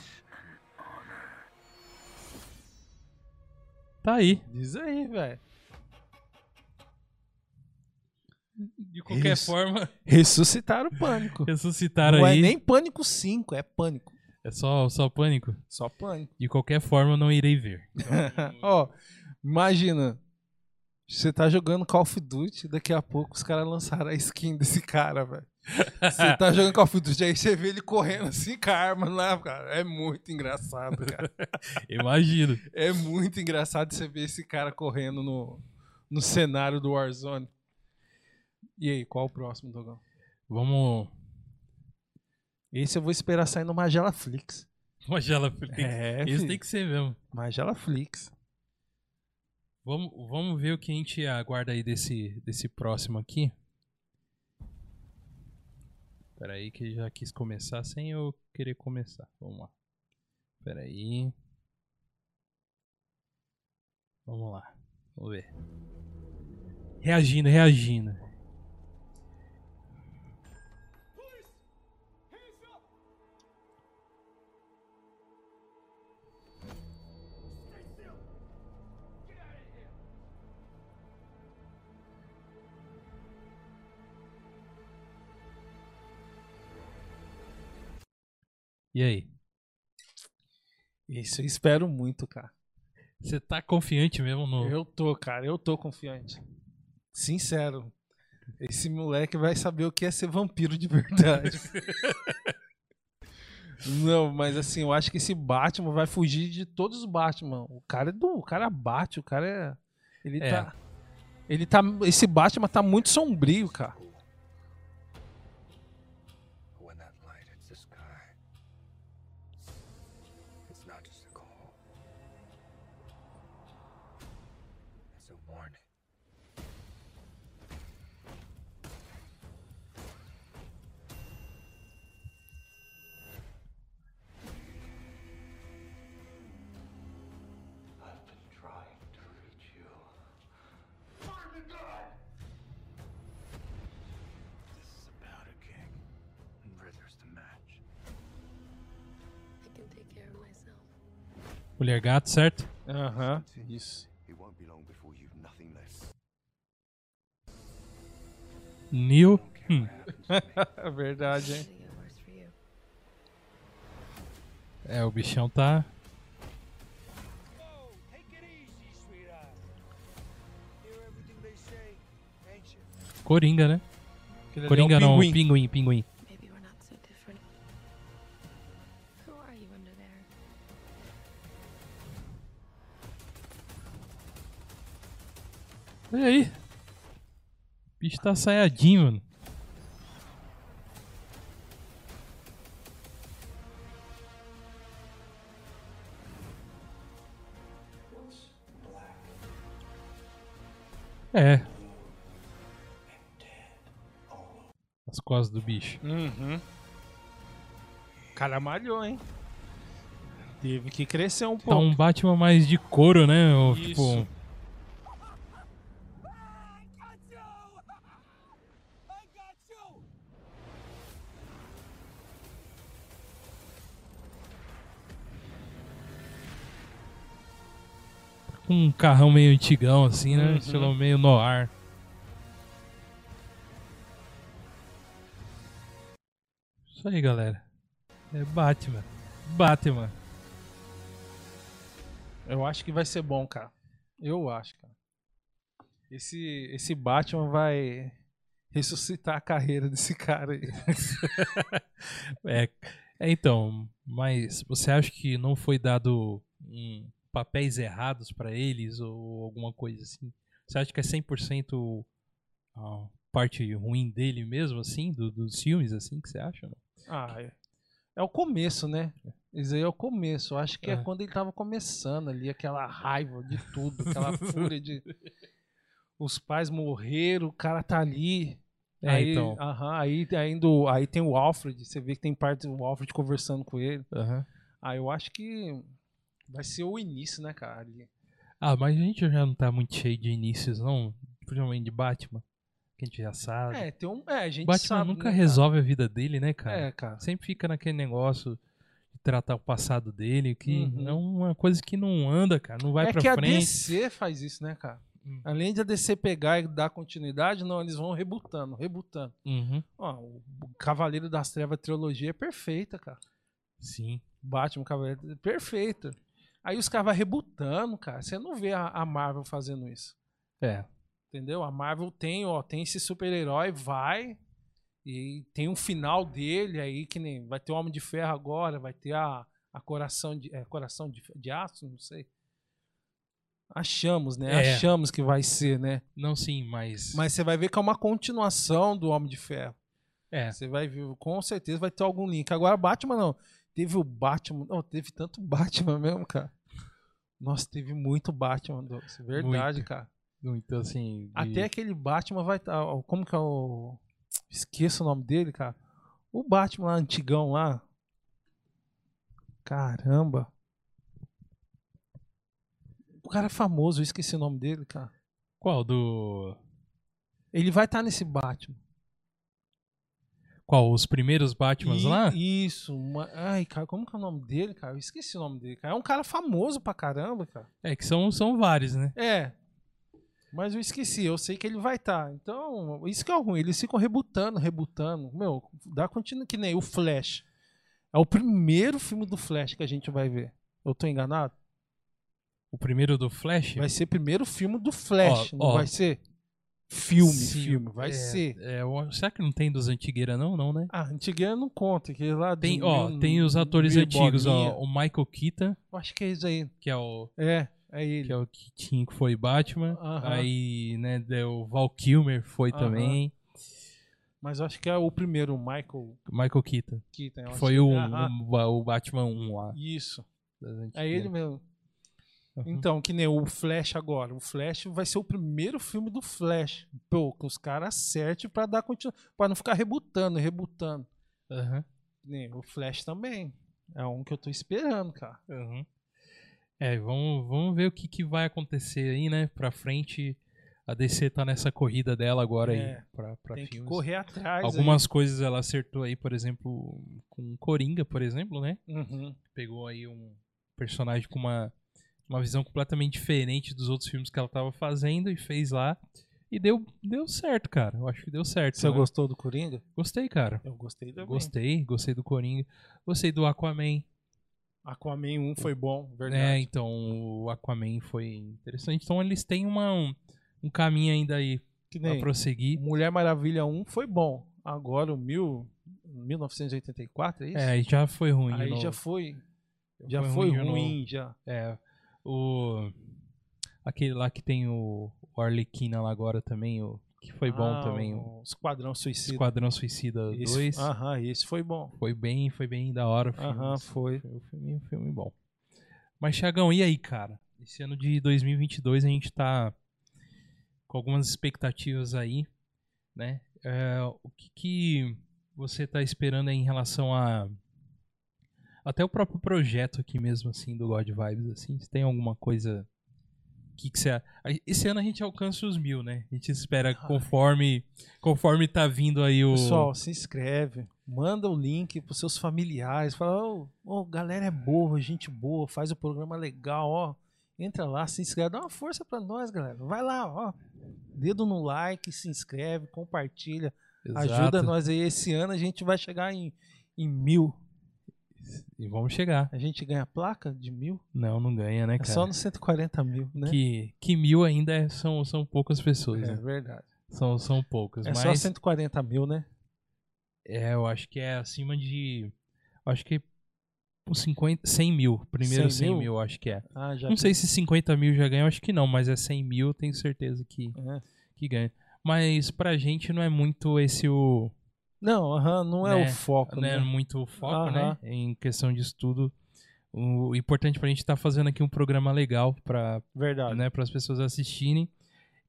Tá aí. Diz aí, velho. De qualquer forma, Ressuscitaram o pânico. ressuscitaram não aí. é nem pânico 5, é pânico. É só, só pânico. Só pânico. De qualquer forma, eu não irei ver. Ó, imagina. Você tá jogando Call of Duty, daqui a pouco os caras lançaram a skin desse cara, velho. Você tá jogando Call of Duty, aí você vê ele correndo assim com a arma lá, cara. É muito engraçado, cara. Imagino. É muito engraçado você ver esse cara correndo no, no cenário do Warzone. E aí, qual o próximo, Dogão? Vamos. Esse eu vou esperar sair no Magela Flix. Magela Flix. É, Esse filho. tem que ser mesmo. Magela Flix. Vamos, vamos ver o que a gente aguarda aí desse, desse próximo aqui. Pera aí que já quis começar sem eu querer começar. Vamos lá. Pera aí. Vamos lá. Vamos ver. Reagindo, reagindo. E aí? Isso eu espero muito, cara. Você tá confiante mesmo no. Eu tô, cara, eu tô confiante. Sincero. Esse moleque vai saber o que é ser vampiro de verdade. Não, mas assim, eu acho que esse Batman vai fugir de todos os Batman. O cara é do, o cara bate, o cara é ele É. tá ele tá esse Batman tá muito sombrio, cara. Mulher gato, certo? Aham, isso. It won't be long before you've nothing left. Neil. Hum. É verdade, hein? É, o bichão tá. Coringa, né? Ali é Coringa não, pinguim. pinguim, pinguim. Olha aí. O bicho tá saiadinho, mano. É. As costas do bicho. Uhum. O cara malhou, hein? Teve que crescer um Tá pouco. um Batman mais de couro, né? Ou, Isso. Tipo, com um carrão meio antigão, assim, né? Uhum. Estilo meio noir. Isso aí, galera. É Batman. Batman. Eu acho que vai ser bom, cara. Eu acho, cara. Esse, esse Batman vai ressuscitar a carreira desse cara aí. É, é, então, mas você acha que não foi dado um, papéis errados pra eles ou alguma coisa assim? Você acha que é 100% a parte ruim dele mesmo, assim, do- dos filmes, assim, que você acha? não? Ah, é, é o começo, né? Isso aí é o começo. Eu acho que é, É. quando ele tava começando ali, aquela raiva de tudo, aquela fúria de. Os pais morreram, o cara tá ali. É, aí, então. aí, ainda, aí tem o Alfred, você vê que tem parte do Alfred conversando com ele. Aham. Ah, eu acho que vai ser o início, né, cara? ali. Ah, mas a gente já não tá muito cheio de inícios, não? Principalmente de Batman. Que a gente já sabe. É, tem um. É, a gente Batman sabe, nunca né, resolve a vida dele, né, cara? É, cara. Sempre fica naquele negócio de tratar o passado dele, que Uhum. é uma coisa que não anda, cara. Não vai é pra que a frente. Hum. DC faz isso, né, cara? Além de a DC pegar e dar continuidade, não, eles vão rebutando, rebutando. Uhum. Ó, o Cavaleiro das Trevas trilogia é perfeita, cara. Sim. Batman Cavaleiro é perfeita. Aí os caras vão rebutando, cara. Você não vê a, a Marvel fazendo isso. É. Entendeu? A Marvel tem, ó, tem esse super-herói, vai. E tem um final dele aí, que nem. Vai ter o Homem de Ferro agora, vai ter a, a Coração de. É, coração de, de Aço, não sei. Achamos, né? É. Achamos que vai ser, né? Não, sim, mas. Mas você vai ver que é uma continuação do Homem de Ferro. É. Você vai ver, com certeza vai ter algum link. Agora, Batman não. Teve o Batman. Não, teve tanto Batman mesmo, cara. Nossa, teve muito Batman, Douglas. Verdade, Muito. cara. Muito assim. de- Até aquele Batman vai estar. como que é o. Esqueço o nome dele, cara. O Batman lá, antigão lá. Caramba. O cara é famoso, eu esqueci o nome dele, cara. Qual? Do. Ele vai estar nesse Batman. Qual? Os primeiros Batmans I- lá? Isso. uma- Ai, cara, como que é o nome dele, cara? Eu esqueci o nome dele, cara. É um cara famoso pra caramba, cara. É que são, são vários, né? É. Mas eu esqueci, eu sei que ele vai estar. Então, isso que é o ruim. Eles ficam rebutando, rebutando. Meu, dá continuidade. Que nem o Flash. É o primeiro filme do Flash que a gente vai ver. Eu tô enganado? O primeiro do Flash? Vai ser primeiro filme do Flash, Ó, não ó. vai ser filme, Sim, filme, vai é, ser. é, será que não tem dos Antigueira não, não, né? Ah, Antigueira não conta, que lá Tem, de ó, tem os atores antigos, bolinha. ó, o Michael Keaton, Eu Acho que é isso aí. que é o É, é ele. que é o Keaton que foi Batman. Aham. Aí, né, deu o Val Kilmer foi Aham. também. Mas eu acho que é o primeiro, o Michael Michael Keaton. Keaton. eu acho Foi o, Aham. o, o Batman 1 lá. Isso. É ele mesmo. Uhum. Então, que nem o Flash agora. O Flash vai ser o primeiro filme do Flash. Pô, que os caras acertem pra dar continuidade. Pra não ficar rebutando, rebutando. Que nem O Flash também. É um que eu tô esperando, cara. Uhum. É, vamos, vamos ver o que, que vai acontecer aí, né? Pra frente. A DC tá nessa corrida dela agora É, aí pra, pra Tem que filmes. correr atrás. Algumas coisas ela acertou aí, por exemplo, com Coringa, por exemplo, né? aí. Uhum. Pegou aí um personagem com uma, uma visão completamente diferente dos outros filmes que ela tava fazendo e fez lá. E deu, deu certo, cara. Eu acho que deu certo. Você né? gostou do Coringa? Gostei, cara. Eu gostei também. Gostei, gostei do Coringa. Gostei do Aquaman. Aquaman 1 foi bom, É, verdade. então o Aquaman foi interessante. Então eles têm uma, um, um caminho ainda aí Que pra nem prosseguir. Mulher Maravilha 1 foi bom. Agora o mil, 1984, é isso? É, aí já foi ruim. Aí já foi. Já Foi ruim ruim, já. É. O. Aquele lá que tem o, o Arlequina lá agora também, o, que foi bom Ah, também. O Esquadrão Suicida. Esquadrão Suicida Esse- 2. Aham, esse foi bom. Foi bem, foi bem da hora. o filme. Aham, foi. Foi um filme, filme bom. Mas, Thiagão, e aí, cara? Esse ano de 2022 a gente tá com algumas expectativas aí, né? É, o que, que você tá esperando aí em relação a. Até o próprio projeto aqui mesmo, assim, do God Vibes, assim? Tem alguma coisa. Que que você, esse ano a gente alcança os mil, né? A gente espera conforme, conforme tá vindo aí o. Pessoal, se inscreve, manda o link pros seus familiares, fala, ô, ô, galera é boa, gente boa, faz o programa legal, ó. Entra lá, se inscreve, dá uma força pra nós, galera. Vai lá, ó. Dedo no like, se inscreve, compartilha. Exato. Ajuda nós aí. Esse ano a gente vai chegar em, em mil. E vamos chegar. A gente ganha placa de mil? Não, não ganha, né, É cara? só nos 140 mil, né? que, que mil ainda é- são, são poucas pessoas. É né? verdade. São, são poucas. É mas só 140 mil, né? é, eu acho que é acima de. Acho que uns 50, 100 mil. Primeiro 100 100 mil? mil, acho que é. Ah, já não sei se 50 mil já ganha, acho que não, mas é 100 mil, tenho certeza que, É. que ganha. Mas pra gente não é muito esse o. Não, não é né, o foco, não é né? muito o foco, né? Em questão de estudo. O importante pra gente estar fazendo aqui um programa legal pra, Verdade. né, para as pessoas assistirem.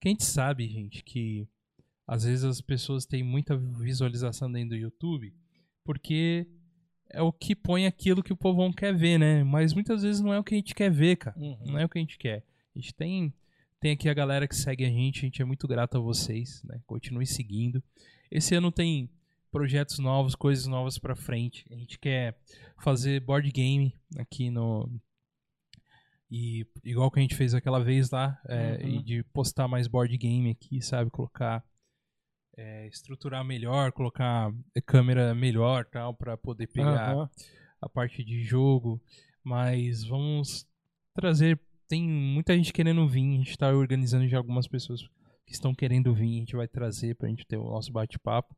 Que a gente sabe, gente, que às vezes as pessoas têm muita visualização dentro do YouTube porque é o que põe aquilo que o povão quer ver, né? Mas muitas vezes não é o que a gente quer ver, cara. Uhum. Não é o que a gente quer. A gente tem, tem aqui a galera que segue a gente, a gente é muito grato a vocês, né? Continue seguindo. Esse ano tem projetos novos, coisas novas pra frente. A gente quer fazer board game aqui no e igual que a gente fez aquela vez lá, é, Uhum. e de postar mais board game aqui, sabe? Colocar. é, estruturar melhor, colocar câmera melhor tal, para poder pegar Aham. a parte de jogo. Mas vamos trazer. Tem muita gente querendo vir, a gente tá organizando já algumas pessoas que estão querendo vir, a gente vai trazer pra gente ter o nosso bate-papo.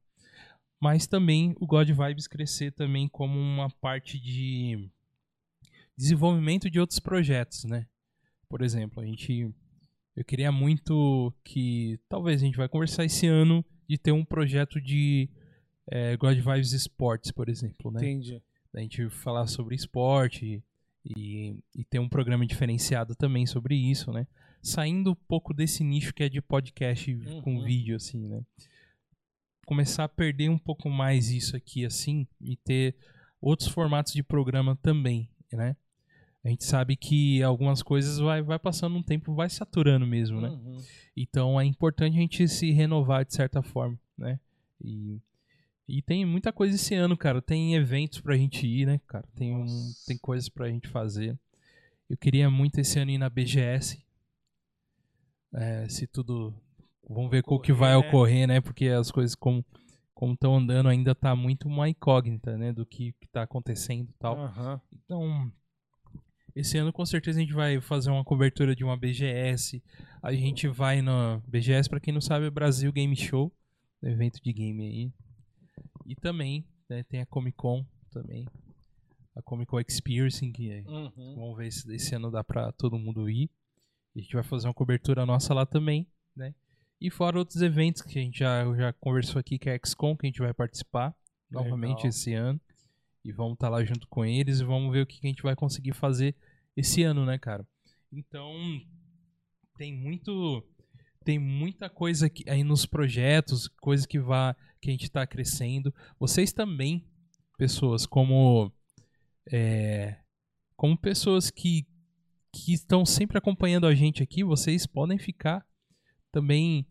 Mas também o God Vibes crescer também como uma parte de desenvolvimento de outros projetos, né? Por exemplo, a gente eu queria muito que talvez a gente vai conversar esse ano de ter um projeto de eh, God Vibes Sports, por exemplo, né? Entendi. Da gente falar sobre esporte e, e ter um programa diferenciado também sobre isso, né? Saindo um pouco desse nicho que é de podcast com Uhum. vídeo, assim, né? Começar a perder um pouco mais isso aqui, assim, e ter outros formatos de programa também, né? A gente sabe que algumas coisas vai, vai passando um tempo, vai saturando mesmo, né? Uhum. Então é importante a gente se renovar de certa forma, né? E, e tem muita coisa esse ano, cara. Tem eventos pra gente ir, né, cara? Tem, um, tem coisas pra gente fazer. Eu queria muito esse ano ir na BGS. É, se tudo. Vamos ver qual que vai Ocorrer, né? Porque as coisas como como estão andando ainda tá muito uma incógnita, né, do que, que tá acontecendo e tal. Aham. Então, esse ano com certeza a gente vai fazer uma cobertura de uma BGS. A gente vai na BGS, para quem não sabe, é Brasil Game Show, evento de game aí. E também né, tem a Comic Con também. A Comic Con Experience, que é- Uhum. vamos ver se esse ano dá pra todo mundo ir. A gente vai fazer uma cobertura nossa lá também, né? E fora outros eventos que a gente já, já conversou aqui, que é a XCOM, que a gente vai participar novamente Legal. esse ano. E vamos estar lá junto com eles e vamos ver o que que a gente vai conseguir fazer esse ano, né, cara? Então, tem muito tem muita coisa aqui, aí nos projetos, coisa que vá que a gente está crescendo. Vocês também, pessoas como é, como pessoas que que estão sempre acompanhando a gente aqui, vocês podem ficar também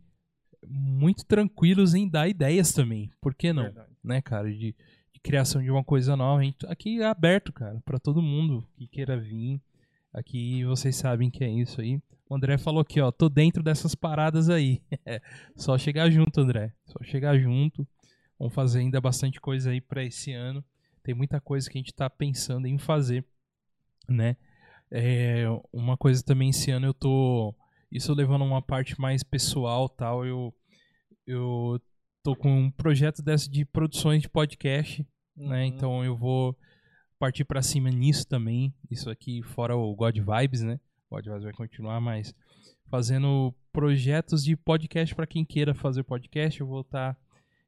muito tranquilos em dar ideias também. Por que não? Verdade. Né, cara? De, de criação de uma coisa nova. A gente, aqui é aberto, cara, para todo mundo que queira vir. Aqui vocês sabem que é isso aí. O André falou aqui, ó, tô dentro dessas paradas aí. Só chegar junto, André. Só chegar junto. Vamos fazer ainda bastante coisa aí para esse ano. Tem muita coisa que a gente tá pensando em fazer, né? É, uma coisa também esse ano eu tô isso levando uma parte mais pessoal, tal, eu eu tô com um projeto dessa de produções de podcast, né? Uhum. Então eu vou partir pra cima nisso também. Isso aqui fora o God Vibes, né? God Vibes vai continuar, mas fazendo projetos de podcast pra quem queira fazer podcast, eu vou estar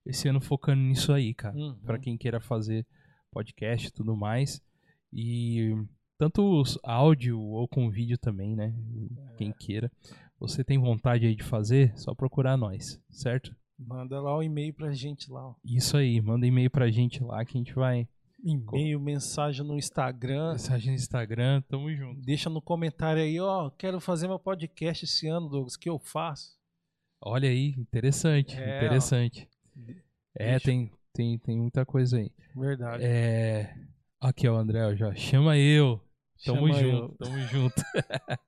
esse ano focando nisso aí, cara. Uhum. Pra quem queira fazer podcast e tudo mais. E tanto os áudio ou com vídeo também, né? Quem queira. Você tem vontade aí de fazer? Só procurar nós, certo? Manda lá o e-mail pra gente lá. ó. Isso aí, manda e-mail pra gente lá que a gente vai. E-mail, mensagem no Instagram. Mensagem no Instagram, tamo junto. Deixa no comentário aí, ó. Quero fazer meu podcast esse ano, Douglas. Que eu faço? Olha aí, interessante, É, ó. interessante. É, Deixa- tem, tem, tem muita coisa aí. Verdade. É. Aqui, ó, André, ó, já chama eu. Tamo Chama junto, eu. tamo junto.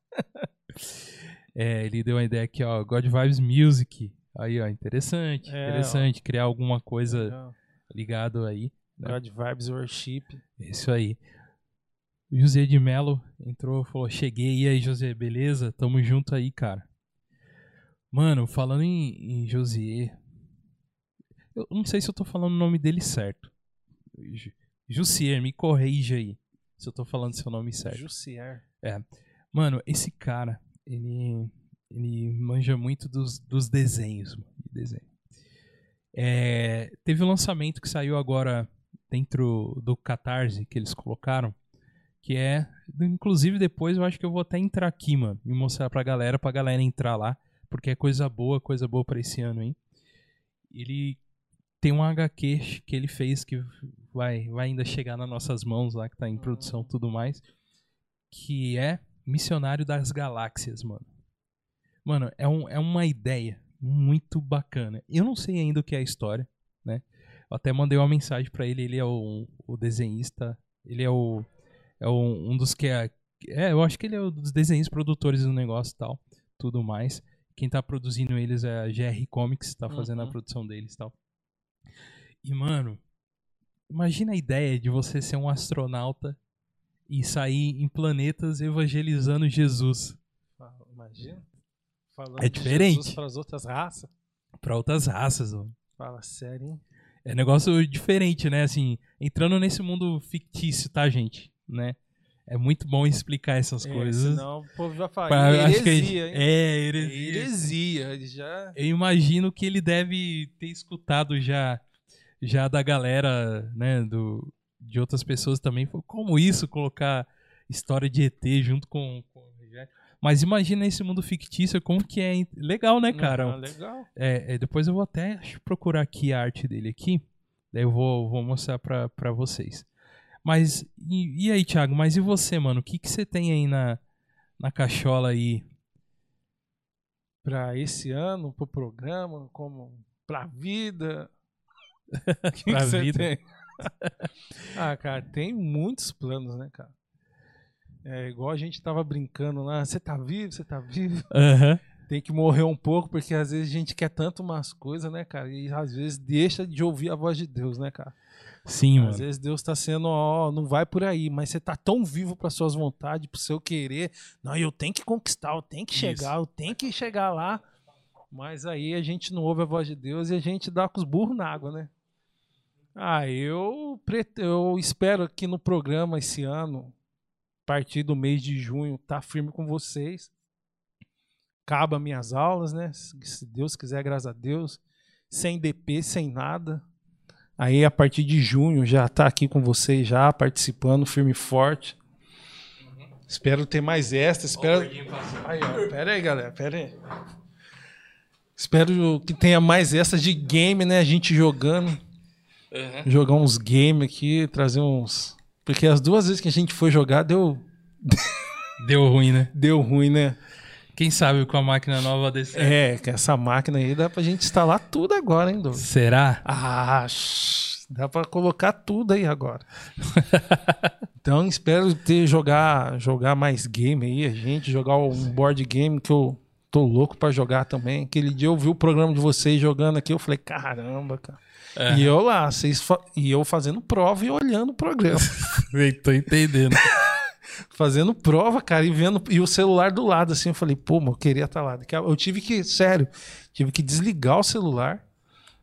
é, ele deu uma ideia aqui, ó, God Vibes Music. Aí, ó, interessante, É, interessante. Criar alguma coisa Legal. ligado aí. né? God Vibes Worship. Isso aí. O José de Mello entrou, falou: Cheguei, e aí, José, beleza? Tamo junto aí, cara. Mano, falando em, em José. Eu não sei se eu tô falando o nome dele certo. Ju- Jussier, me corrija aí. Se eu tô falando seu nome certo. Jussier. É. Mano, esse cara, ele, ele manja muito dos, dos desenhos. mano, de desenho. É, teve um lançamento que saiu agora dentro do Catarse que eles colocaram, que é, inclusive depois eu acho que eu vou até entrar aqui, mano, e mostrar pra galera, pra galera entrar lá, porque é coisa boa, coisa boa pra esse ano, hein. Ele tem um HQ que ele fez que vai, vai ainda chegar nas nossas mãos lá, que tá em produção e tudo mais, que é Missionário das Galáxias, mano. Mano, é, um, é uma ideia muito bacana. Eu não sei ainda o que é a história, né? Eu até mandei uma mensagem pra ele, ele é o, o desenhista, ele é o é o- um dos que é, é, eu acho que ele é um dos desenhistas produtores do negócio e tal, tudo mais. Quem tá produzindo eles é a GR Comics, tá fazendo a Uhum. produção deles e tal. E mano, imagina a ideia de você ser um astronauta e sair em planetas evangelizando Jesus. Fala, Imagina. Falando É diferente. para as outras raças. Pra outras raças, mano. Fala sério, hein? É negócio diferente, né? Assim, entrando nesse mundo fictício, tá, gente? Né? É muito bom explicar essas É, coisas. senão o povo vai falar. Pra- acho que heresia, hein? É, heresia. Heresia. Já... Eu imagino que ele deve ter escutado já, já da galera, né? Do, de outras pessoas também. Falou, Como isso, colocar história de ET junto com. com mas imagina esse mundo fictício, como que é legal, né, cara? Aham, legal. É, é, depois eu vou até procurar aqui a arte dele aqui. Daí eu vou, vou mostrar pra, pra vocês. Mas, e, e aí, Thiago? Mas e você, mano? O que, que você tem aí na, na cachola aí? Pra esse ano, pro programa, como pra vida. O que que você vida? tem? ah, cara, tem muitos planos, né, cara? É igual a gente tava brincando lá. Você tá vivo? Você tá vivo? Aham. Tem que morrer um pouco, porque às vezes a gente quer tanto umas coisas, né, cara? E às vezes deixa de ouvir a voz de Deus, né, cara? Sim, mano. Às vezes Deus tá sendo, ó, não vai por aí, mas você tá tão vivo para suas vontades, pro seu querer. Não, eu tenho que conquistar, eu tenho que chegar, eu tenho que chegar lá. Mas aí a gente não ouve a voz de Deus e a gente dá com os burros na água, né? Ah, eu, prete- eu espero que no programa esse ano, a partir do mês de junho, tá firme com vocês. Acaba minhas aulas, né? Se Deus quiser, graças a Deus. Sem DP, sem nada. Aí a partir de junho já tá aqui com vocês já participando firme e forte. Espero ter mais esta, espero. Aí, ó, pera aí, galera, pera aí. Espero que tenha mais essas de game, né? A gente jogando. Jogar uns games aqui, trazer uns. Porque as duas vezes que a gente foi jogar deu. Deu ruim, né? Deu ruim, né? Quem sabe com a máquina nova desse. É, que essa máquina aí dá pra gente instalar tudo agora, hein, Douglas? Será? Ah, shh, dá pra colocar tudo aí agora. então espero ter jogar jogar mais game aí, a gente jogar um board game que eu tô louco pra jogar também. Aquele dia eu vi o programa de vocês jogando aqui, eu falei, caramba, cara. É. E eu lá, vocês e eu fazendo prova e olhando o programa. Tô entendendo. fazendo prova, cara, e vendo e o celular do lado assim, eu falei, pô, mas eu queria estar lá. Daqui a- Eu tive que, sério, tive que desligar o celular,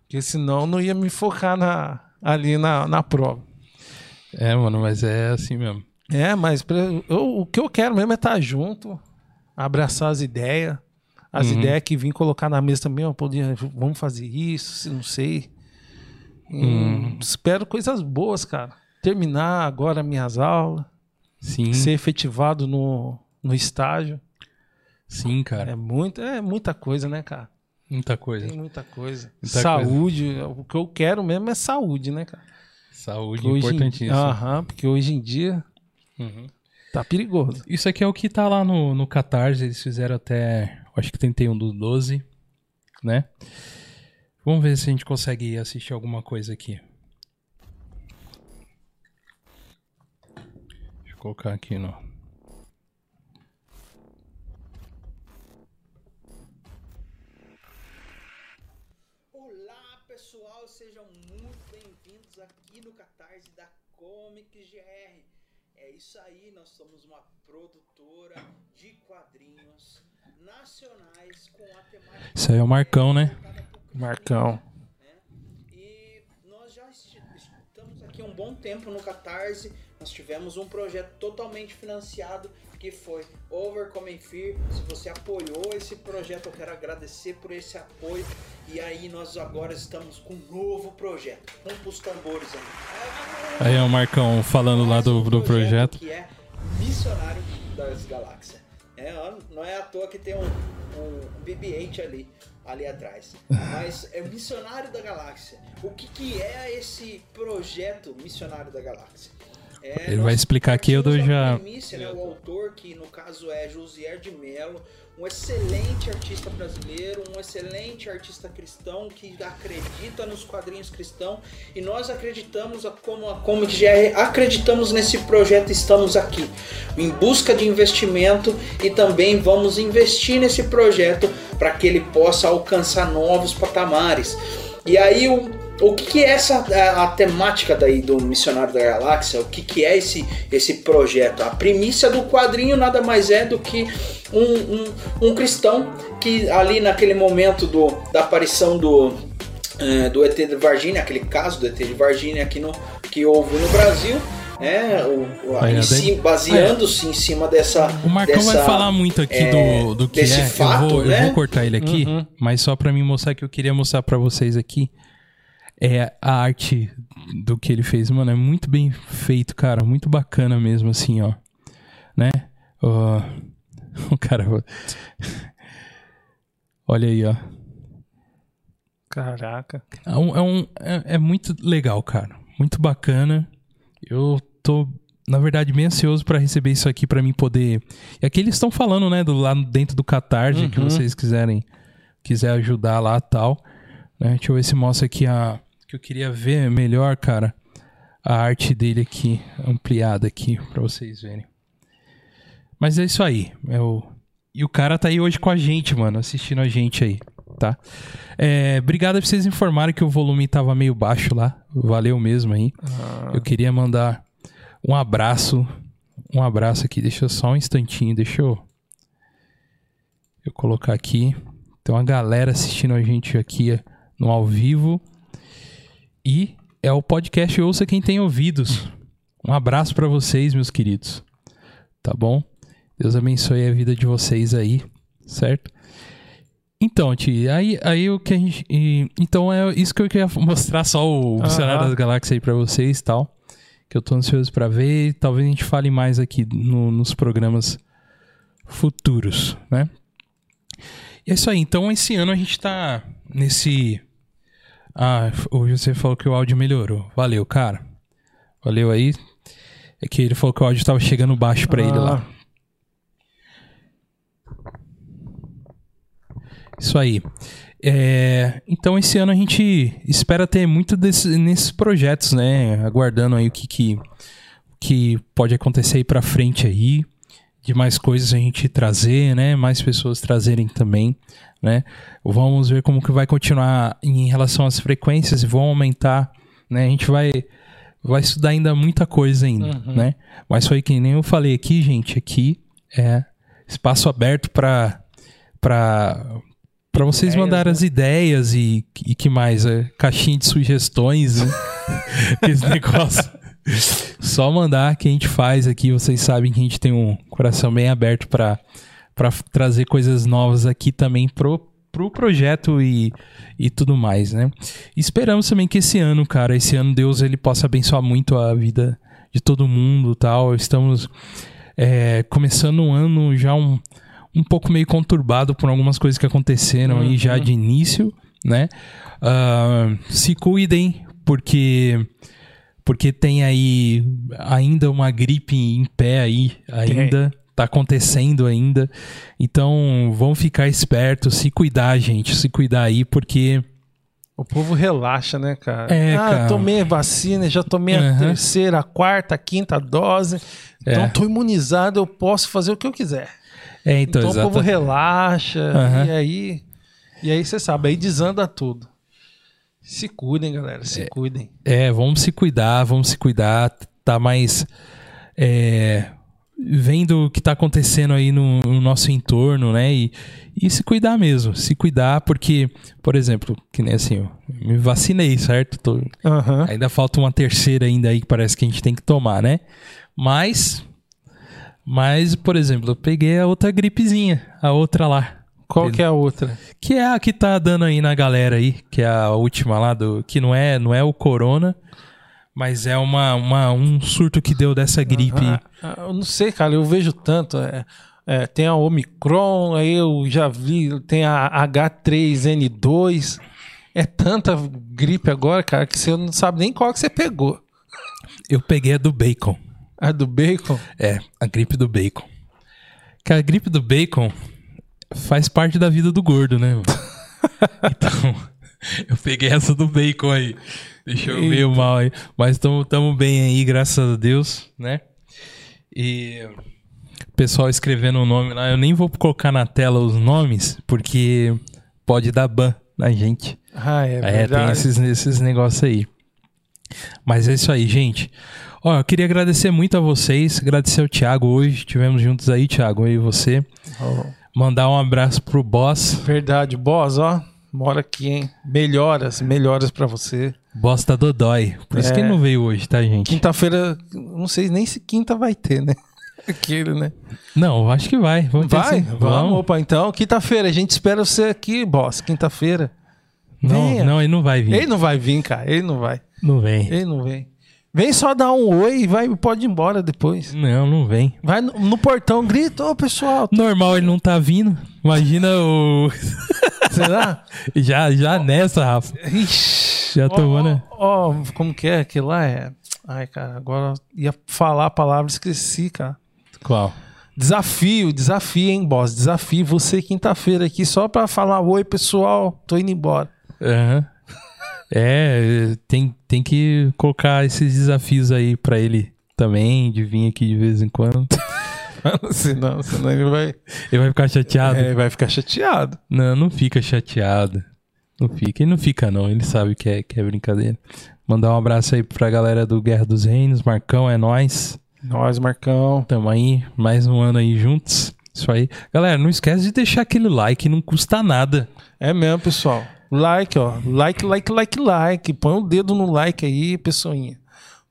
porque senão não ia me focar na ali na, na prova. É, mano, mas é assim mesmo. É, mas eu- o que eu quero mesmo é estar junto, abraçar as ideias, as Uhum. ideias que vim colocar na mesa também, ó, podia, vamos fazer isso, não sei. Hum. Espero coisas boas, cara. Terminar agora minhas aulas. Sim. Ser efetivado no, no estágio. Sim, cara. É, muito, é muita coisa, né, cara? Muita coisa. Tem muita coisa. Muita saúde, o que eu quero mesmo é saúde, né, cara? Saúde Porque importantíssimo. Aham, porque hoje em dia Uhum. tá perigoso. Isso aqui é o que tá lá no, no Catarse, eles fizeram até, acho que 31 do 12, né? Vamos ver se a gente consegue assistir alguma coisa aqui. Deixa eu colocar aqui no... Olá pessoal, sejam muito bem-vindos aqui no Catarse da Comics GR. É isso aí, nós somos uma produtora de quadrinhos nacionais com a temática. Isso aí é o Marcão, né? Marcão. E nós já estamos aqui um bom tempo no Catarse. Nós tivemos um projeto totalmente financiado que foi Overcoming Fear. Se você apoiou esse projeto, eu quero agradecer por esse apoio. E aí nós agora estamos com um novo projeto. Vamos pros tambores aí. Aí é o Marcão falando lá do, do projeto. Que é Missionário das Galáxias. É, não é à toa que tem um, um BB-8 ali, ali atrás. Mas é Missionário da Galáxia. O que, que é esse projeto Missionário da Galáxia? É, Ele vai explicar aqui, eu dou já... né, o autor, que no caso é Josier de Mello, um excelente artista brasileiro, um excelente artista cristão que acredita nos quadrinhos cristãos e nós acreditamos, como a Comic GR, acreditamos nesse projeto, estamos aqui em busca de investimento e também vamos investir nesse projeto para que ele possa alcançar novos patamares. E aí o o que, que é essa a, a temática daí do Missionário da Galáxia? O que, que é esse, esse projeto? A primícia do quadrinho nada mais é do que um, um, um cristão que ali naquele momento do, da aparição do, eh, do ET de Varginha, aquele caso do ET de Varginha aqui no, que houve no Brasil, né? Baseando-se em cima dessa. O Marcão dessa, vai falar muito aqui eh, do, do que desse é. fato, eu, vou, né? eu vou cortar ele aqui, Uhum. mas só pra mim mostrar que eu queria mostrar pra vocês aqui. É a arte do que ele fez, mano, é muito bem feito, cara, muito bacana mesmo, assim, ó, né? O cara, olha aí, ó. Caraca. É, um- é um, é, é muito legal, cara. Muito bacana. Eu tô, na verdade, bem ansioso pra receber isso aqui pra mim poder. E aqui eles estão falando, né, do lá dentro do Catarse, que Uhum. vocês quiserem quiser ajudar lá tal. Né? Deixa eu ver se mostra aqui a que eu queria ver melhor, cara. A arte dele aqui ampliada aqui pra vocês verem. Mas é isso aí. É o E o cara tá aí hoje com a gente, mano, assistindo a gente aí, tá? É, obrigado por vocês informarem que o volume tava meio baixo lá. Valeu mesmo aí. Ah. Eu queria mandar um abraço. Um abraço aqui. Deixa eu só um instantinho. Deixa eu. Eu colocar aqui. Tem uma galera assistindo a gente aqui no ao vivo. E é o podcast Ouça Quem Tem Ouvidos. Um abraço pra vocês, meus queridos. Tá bom? Deus abençoe a vida de vocês aí, certo? Então, Ti, aí, aí o que a gente. e- então é isso que eu queria mostrar só o cenário das galáxias aí pra vocês e tal. Que eu tô ansioso pra ver. Talvez a gente fale mais aqui no- nos programas futuros, né? E é isso aí. Então, esse ano a gente tá nesse. Ah, hoje você falou que o áudio melhorou. Valeu, cara. Valeu aí. É que ele falou que o áudio tava chegando baixo pra ele lá. Isso aí. É, então esse ano a gente espera ter muito desse, nesses projetos, né? Aguardando aí o que, que, que pode acontecer aí pra frente aí. De mais coisas a gente trazer, né? Mais pessoas trazerem também, né? Vamos ver como que vai continuar em relação às frequências e vão aumentar, né? A gente vai vai estudar ainda muita coisa ainda, Uhum. né? Mas foi que nem eu falei aqui, gente, aqui é espaço aberto para para para vocês Ideias, mandarem né? as ideias e, e que mais? É, caixinha de sugestões, né? Esse negócio. Só mandar que a gente faz aqui. Vocês sabem que a gente tem um coração bem aberto para para trazer coisas novas aqui também pro, pro projeto e, e tudo mais, né? Esperamos também que esse ano, cara, esse ano Deus ele possa abençoar muito a vida de todo mundo, tal. Estamos é, começando um ano já um, um pouco meio conturbado por algumas coisas que aconteceram aí já de início, né? Ah, se cuidem, porque porque tem aí ainda uma gripe em pé aí, ainda tá acontecendo ainda. Então, vão ficar espertos, se cuidar, gente, se cuidar aí, porque O povo relaxa, né, cara? É, ah, cara. tomei a vacina, já tomei a Aham. terceira, a quarta, a quinta dose. Então É. tô imunizado, eu posso fazer o que eu quiser. é, então, Então, o povo relaxa, Aham. e aí. E aí você sabe, aí desanda tudo. Se cuidem, galera, se cuidem. É, vamos se cuidar, vamos se cuidar, tá mais é, vendo o que tá acontecendo aí no, no nosso entorno, né? E, e se cuidar mesmo, se cuidar, porque, por exemplo, que nem assim, eu me vacinei, certo? Tô- Aham. Ainda falta uma terceira ainda aí que parece que a gente tem que tomar, né? Mas, mas, por exemplo, eu peguei a outra gripezinha, a outra lá. Qual que é a outra? Que é a que tá dando aí na galera aí, que é a última lá do. Que não é, não é o Corona, mas é uma, uma, um surto que deu dessa gripe. Ah, ah, eu não sei, cara, eu vejo tanto. é, é, tem a Omicron, aí eu já vi, tem a H3N2. É tanta gripe agora, cara, que você não sabe nem qual que você pegou. Eu peguei a do bacon. A do bacon? É, a gripe do bacon. Que a gripe do bacon faz parte da vida do gordo, né? então, eu peguei essa do bacon aí. Deixa eu ver o mal aí. Mas estamos bem aí, graças a Deus, né? E o pessoal escrevendo o nome lá, eu nem vou colocar na tela os nomes, porque pode dar ban na gente. Ah, é, É, tem verdade. esses, esses negócios aí. Mas é isso aí, gente. Ó, eu queria agradecer muito a vocês, agradecer ao Thiago hoje. Estivemos juntos aí, Thiago, eu e você. Mandar um abraço pro boss. Verdade, boss, ó. Mora aqui, hein? Melhoras, melhoras pra você. Boss da Dodói. Por isso É. que ele não veio hoje, tá, gente? Quinta-feira, não sei nem se quinta vai ter, né? Aquele, né? Não, acho que vai. Vamos ter Vai? sim. Vamos, opa, então. Quinta-feira, a gente espera você aqui, boss. Quinta-feira. Não, Venha. não, ele não vai vir. Ele não vai vir, cara. Ele não vai. Não vem. Ele não vem. Vem só dar um oi e vai, pode ir embora depois. Não, não vem. Vai no, no portão, grita, ô pessoal. Normal ele não tá vindo. Imagina o. Será? já, já nessa, Rafa. Já tomou, né? Ó, como que é? Aquilo lá é. Ai, cara, agora ia falar a palavra, esqueci, cara. Qual? Desafio, desafio, hein, boss? Desafio. Você quinta-feira aqui só pra falar oi, pessoal. Tô indo embora. Aham. É, tem, tem que colocar esses desafios aí pra ele também, de vir aqui de vez em quando. senão, senão ele vai. Ele vai ficar chateado? É, ele vai ficar chateado. Não, não fica chateado. Não fica. Ele não fica, não. Ele sabe que é, que é brincadeira. Mandar um abraço aí pra galera do Guerra dos Reinos. Marcão, é nós. Nós, Marcão. Tamo aí, mais um ano aí juntos. Isso aí. Galera, não esquece de deixar aquele like, não custa nada. É mesmo, pessoal. Like, ó. Like, like, like, like. Põe o um dedo no like aí, pessoinha.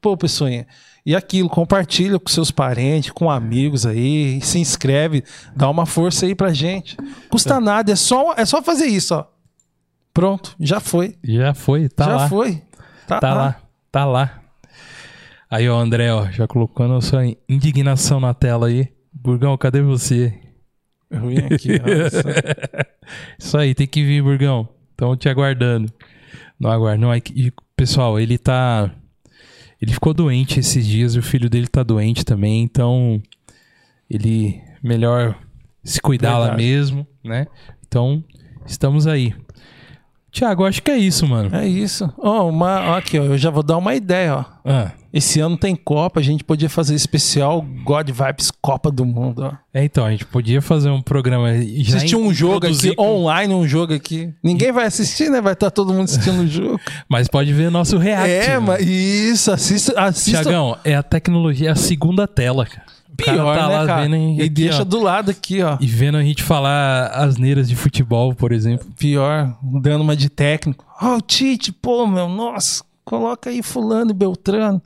Pô, pessoinha. E aquilo, compartilha com seus parentes, com amigos aí, se inscreve, dá uma força aí pra gente. Custa nada, é só, é só fazer isso, ó. Pronto, já foi. Já foi, tá já lá. Já foi. Tá, tá lá. lá. tá lá. Aí, ó, André, ó, já colocando a sua indignação na tela aí. Burgão, cadê você? Eu vim aqui, Isso aí, tem que vir, Burgão. Estão te aguardando. Não aguardo. Não, é que, pessoal, ele tá. Ele ficou doente esses dias e o filho dele tá doente também, então ele melhor se cuidar Verdade. lá mesmo, né? Então, estamos aí. Tiago, acho que é isso, mano. É isso. Ó, oh, uma, ó, aqui, ó, eu já vou dar uma ideia, ó. Ah. Esse ano tem Copa, a gente podia fazer especial God Vibes Copa do Mundo, ó. É, então, a gente podia fazer um programa. Assistir um jogo aqui, com... online, um jogo aqui. Ninguém vai assistir, né? Vai estar todo mundo assistindo o jogo. Mas pode ver nosso react. É, mas isso, assista. assista... Tiagão, é a tecnologia, é a segunda tela, cara. Pior, tá né, cara? e aqui, deixa ó, do lado aqui, ó. E vendo a gente falar asneiras de futebol, por exemplo. Pior, dando uma de técnico. Ó, oh, o Tite, pô, meu, nossa, coloca aí fulano e Beltrano.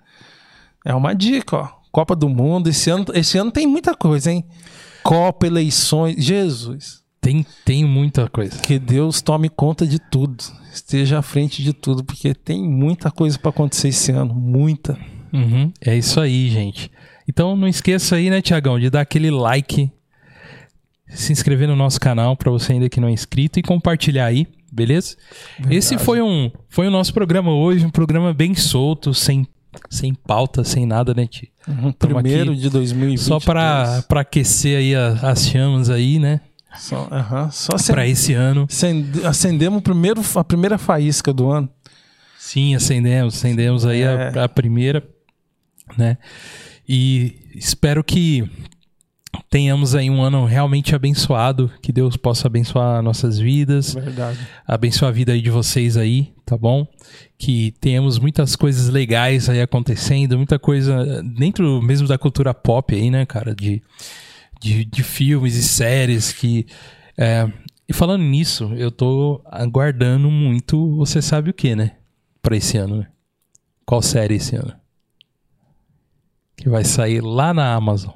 É uma dica, ó. Copa do Mundo, esse ano, esse ano tem muita coisa, hein? Copa, eleições, Jesus. Tem, tem muita coisa. Que Deus tome conta de tudo. Esteja à frente de tudo, porque tem muita coisa para acontecer esse ano. Muita. Uhum, é isso aí, gente. Então não esqueça aí, né, Tiagão, de dar aquele like, se inscrever no nosso canal para você ainda que não é inscrito e compartilhar aí, beleza? Verdade. Esse foi um foi o nosso programa hoje, um programa bem solto, sem sem pauta, sem nada, né, Ti? Uhum, primeiro de 2020. Só para aquecer aí a, as chamas aí, né? Só, uhum, só para esse ano. Acendemos primeiro, a primeira faísca do ano. Sim, acendemos, acendemos aí é. a, a primeira, né? E espero que tenhamos aí um ano realmente abençoado, que Deus possa abençoar nossas vidas, Verdade. abençoar a vida aí de vocês aí, tá bom? Que tenhamos muitas coisas legais aí acontecendo, muita coisa dentro mesmo da cultura pop aí, né, cara, de, de, de filmes e séries que é, e falando nisso, eu tô aguardando muito, você sabe o que, né? Pra esse ano, né? Qual série esse ano? Que vai sair lá na Amazon.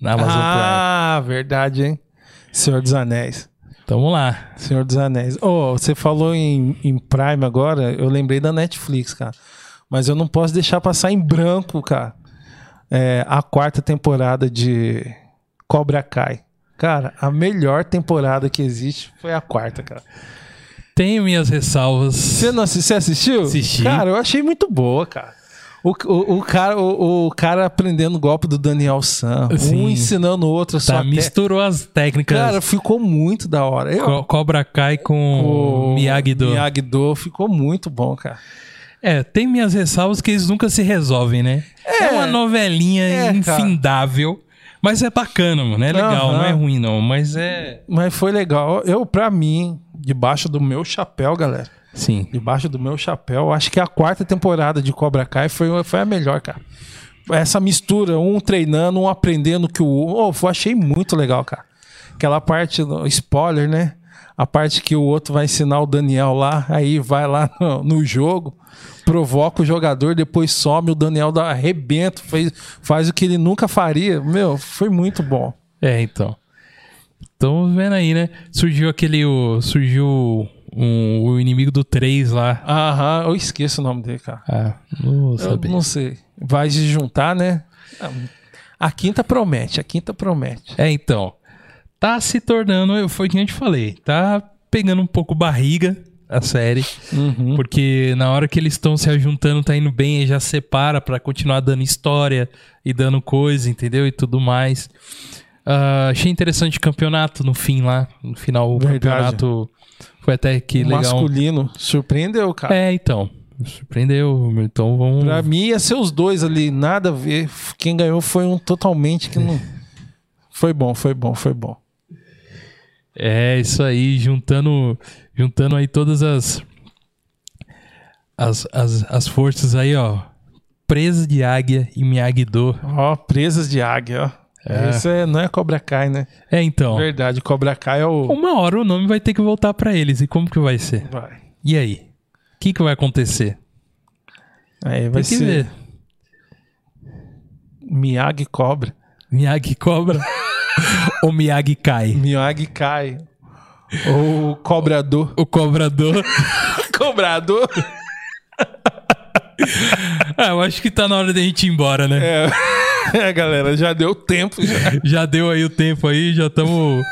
Na Amazon ah, Prime. verdade, hein? Senhor dos Anéis. Vamos lá. Senhor dos Anéis. Oh, você falou em, em Prime agora, eu lembrei da Netflix, cara. Mas eu não posso deixar passar em branco, cara. É, a quarta temporada de Cobra Kai. Cara, a melhor temporada que existe foi a quarta, cara. Tenho minhas ressalvas. Você não você assistiu? Assisti. Cara, eu achei muito boa, cara. O, o, o, cara, o, o, cara aprendendo o golpe do Daniel San, Sim. um ensinando o outro. Tá, só misturou te... as técnicas. Cara, ficou muito da hora. Eu, Cobra Kai com o Miyagi-Do. Miyagi-Do ficou muito bom, cara. É, tem minhas ressalvas que eles nunca se resolvem, né? É, é uma novelinha é, infindável. Cara. Mas é bacana, mano. É legal, uhum. não é ruim, não. Mas é. Mas foi legal. Eu, pra mim, debaixo do meu chapéu, galera Sim. Debaixo do meu chapéu. Acho que a quarta temporada de Cobra Kai foi, foi a melhor, cara. Essa mistura, um treinando, um aprendendo que o. Oh, eu achei muito legal, cara. Aquela parte, spoiler, né? A parte que o outro vai ensinar o Daniel lá, aí vai lá no, no jogo, provoca o jogador, depois some, o Daniel dá arrebento, faz, faz o que ele nunca faria. Meu, foi muito bom. É, então. Estamos vendo aí, né? Surgiu aquele. O, surgiu um, o inimigo do 3 lá. Aham, eu esqueço o nome dele, cara. Ah, não eu não sei. Vai se juntar, né? A quinta promete, a quinta promete. É, então. Tá se tornando, foi o que a gente falei, tá pegando um pouco barriga a série, uhum. porque na hora que eles estão se ajuntando, tá indo bem, e já separa para continuar dando história e dando coisa, entendeu? E tudo mais. Uh, achei interessante o campeonato no fim lá, no final o Verdade. campeonato foi até que legal. Masculino. Surpreendeu, cara. É, então. Surpreendeu. Então vamos. Pra mim ia ser os dois ali, nada a ver. Quem ganhou foi um totalmente que não. Foi bom, foi bom, foi bom. É, isso aí, juntando, juntando aí todas as, as, as, as forças aí, ó. Presa de águia e Miyagi-Do. Ó, presas de águia, ó. É. Esse é, não é Cobra Kai, né? É, então. Verdade, Cobra Kai é o. Uma hora o nome vai ter que voltar pra eles. E como que vai ser? Vai. E aí? O que, que vai acontecer? Aí vai Tem que ser ver. Miyagi Cobra. Miyagi Cobra ou Miyagi Kai? Miyagi Kai. Ou Cobrador. O Cobrador. Cobrador. ah, eu acho que tá na hora da gente ir embora, né? É. É, galera, já deu tempo. Já, Já deu aí o tempo aí, já estamos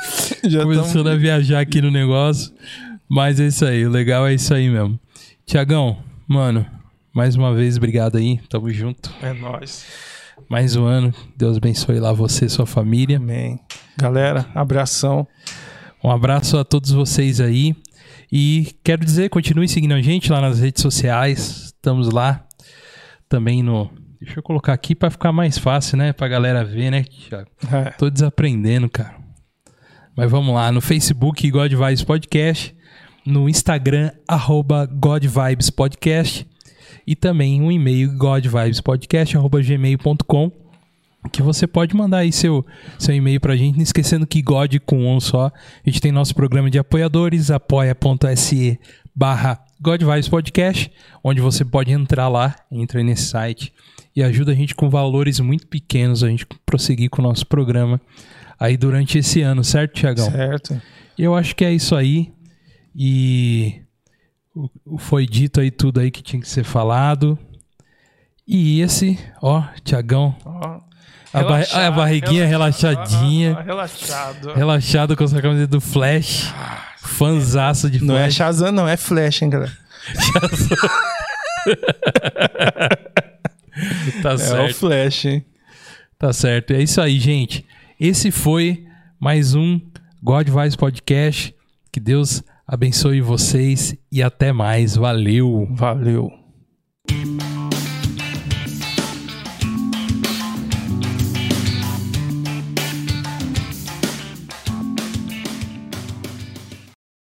já começando a viajar aqui no negócio. Mas é isso aí, o legal é isso aí mesmo. Tiagão, mano, mais uma vez, obrigado aí. Tamo junto. É nóis. Mais um ano. Deus abençoe lá você e sua família. Amém. Galera, abração. Um abraço a todos vocês aí. E quero dizer, continue seguindo a gente lá nas redes sociais. Estamos lá também no. Deixa eu colocar aqui para ficar mais fácil, né? Pra galera ver, né, Thiago? É. Tô desaprendendo, cara. Mas vamos lá, no Facebook God Vibes Podcast, no Instagram arroba God Vibes Podcast e também um e-mail godvibespodcast@gmail.com que você pode mandar aí seu, seu e-mail pra gente, não esquecendo que God com um só. A gente tem nosso programa de apoiadores, apoia.se barra God Vibes Podcast, onde você pode entrar lá, entra aí nesse site e ajuda a gente com valores muito pequenos a gente prosseguir com o nosso programa aí durante esse ano, certo, Tiagão? Certo. Eu acho que é isso aí. E foi dito aí tudo aí que tinha que ser falado. E esse, ó, Tiagão, Ó, a, ba- a barriguinha relaxadinha, Ah, relaxado. relaxado com essa camiseta do Flash, fanzaço de Não é Flash. Shazam, não, é Flash, hein, galera. tá É o certo. Flash, hein? Tá certo. É isso aí, gente. Esse foi mais um God Vibes Podcast. Que Deus abençoe vocês e até mais. Valeu. Valeu.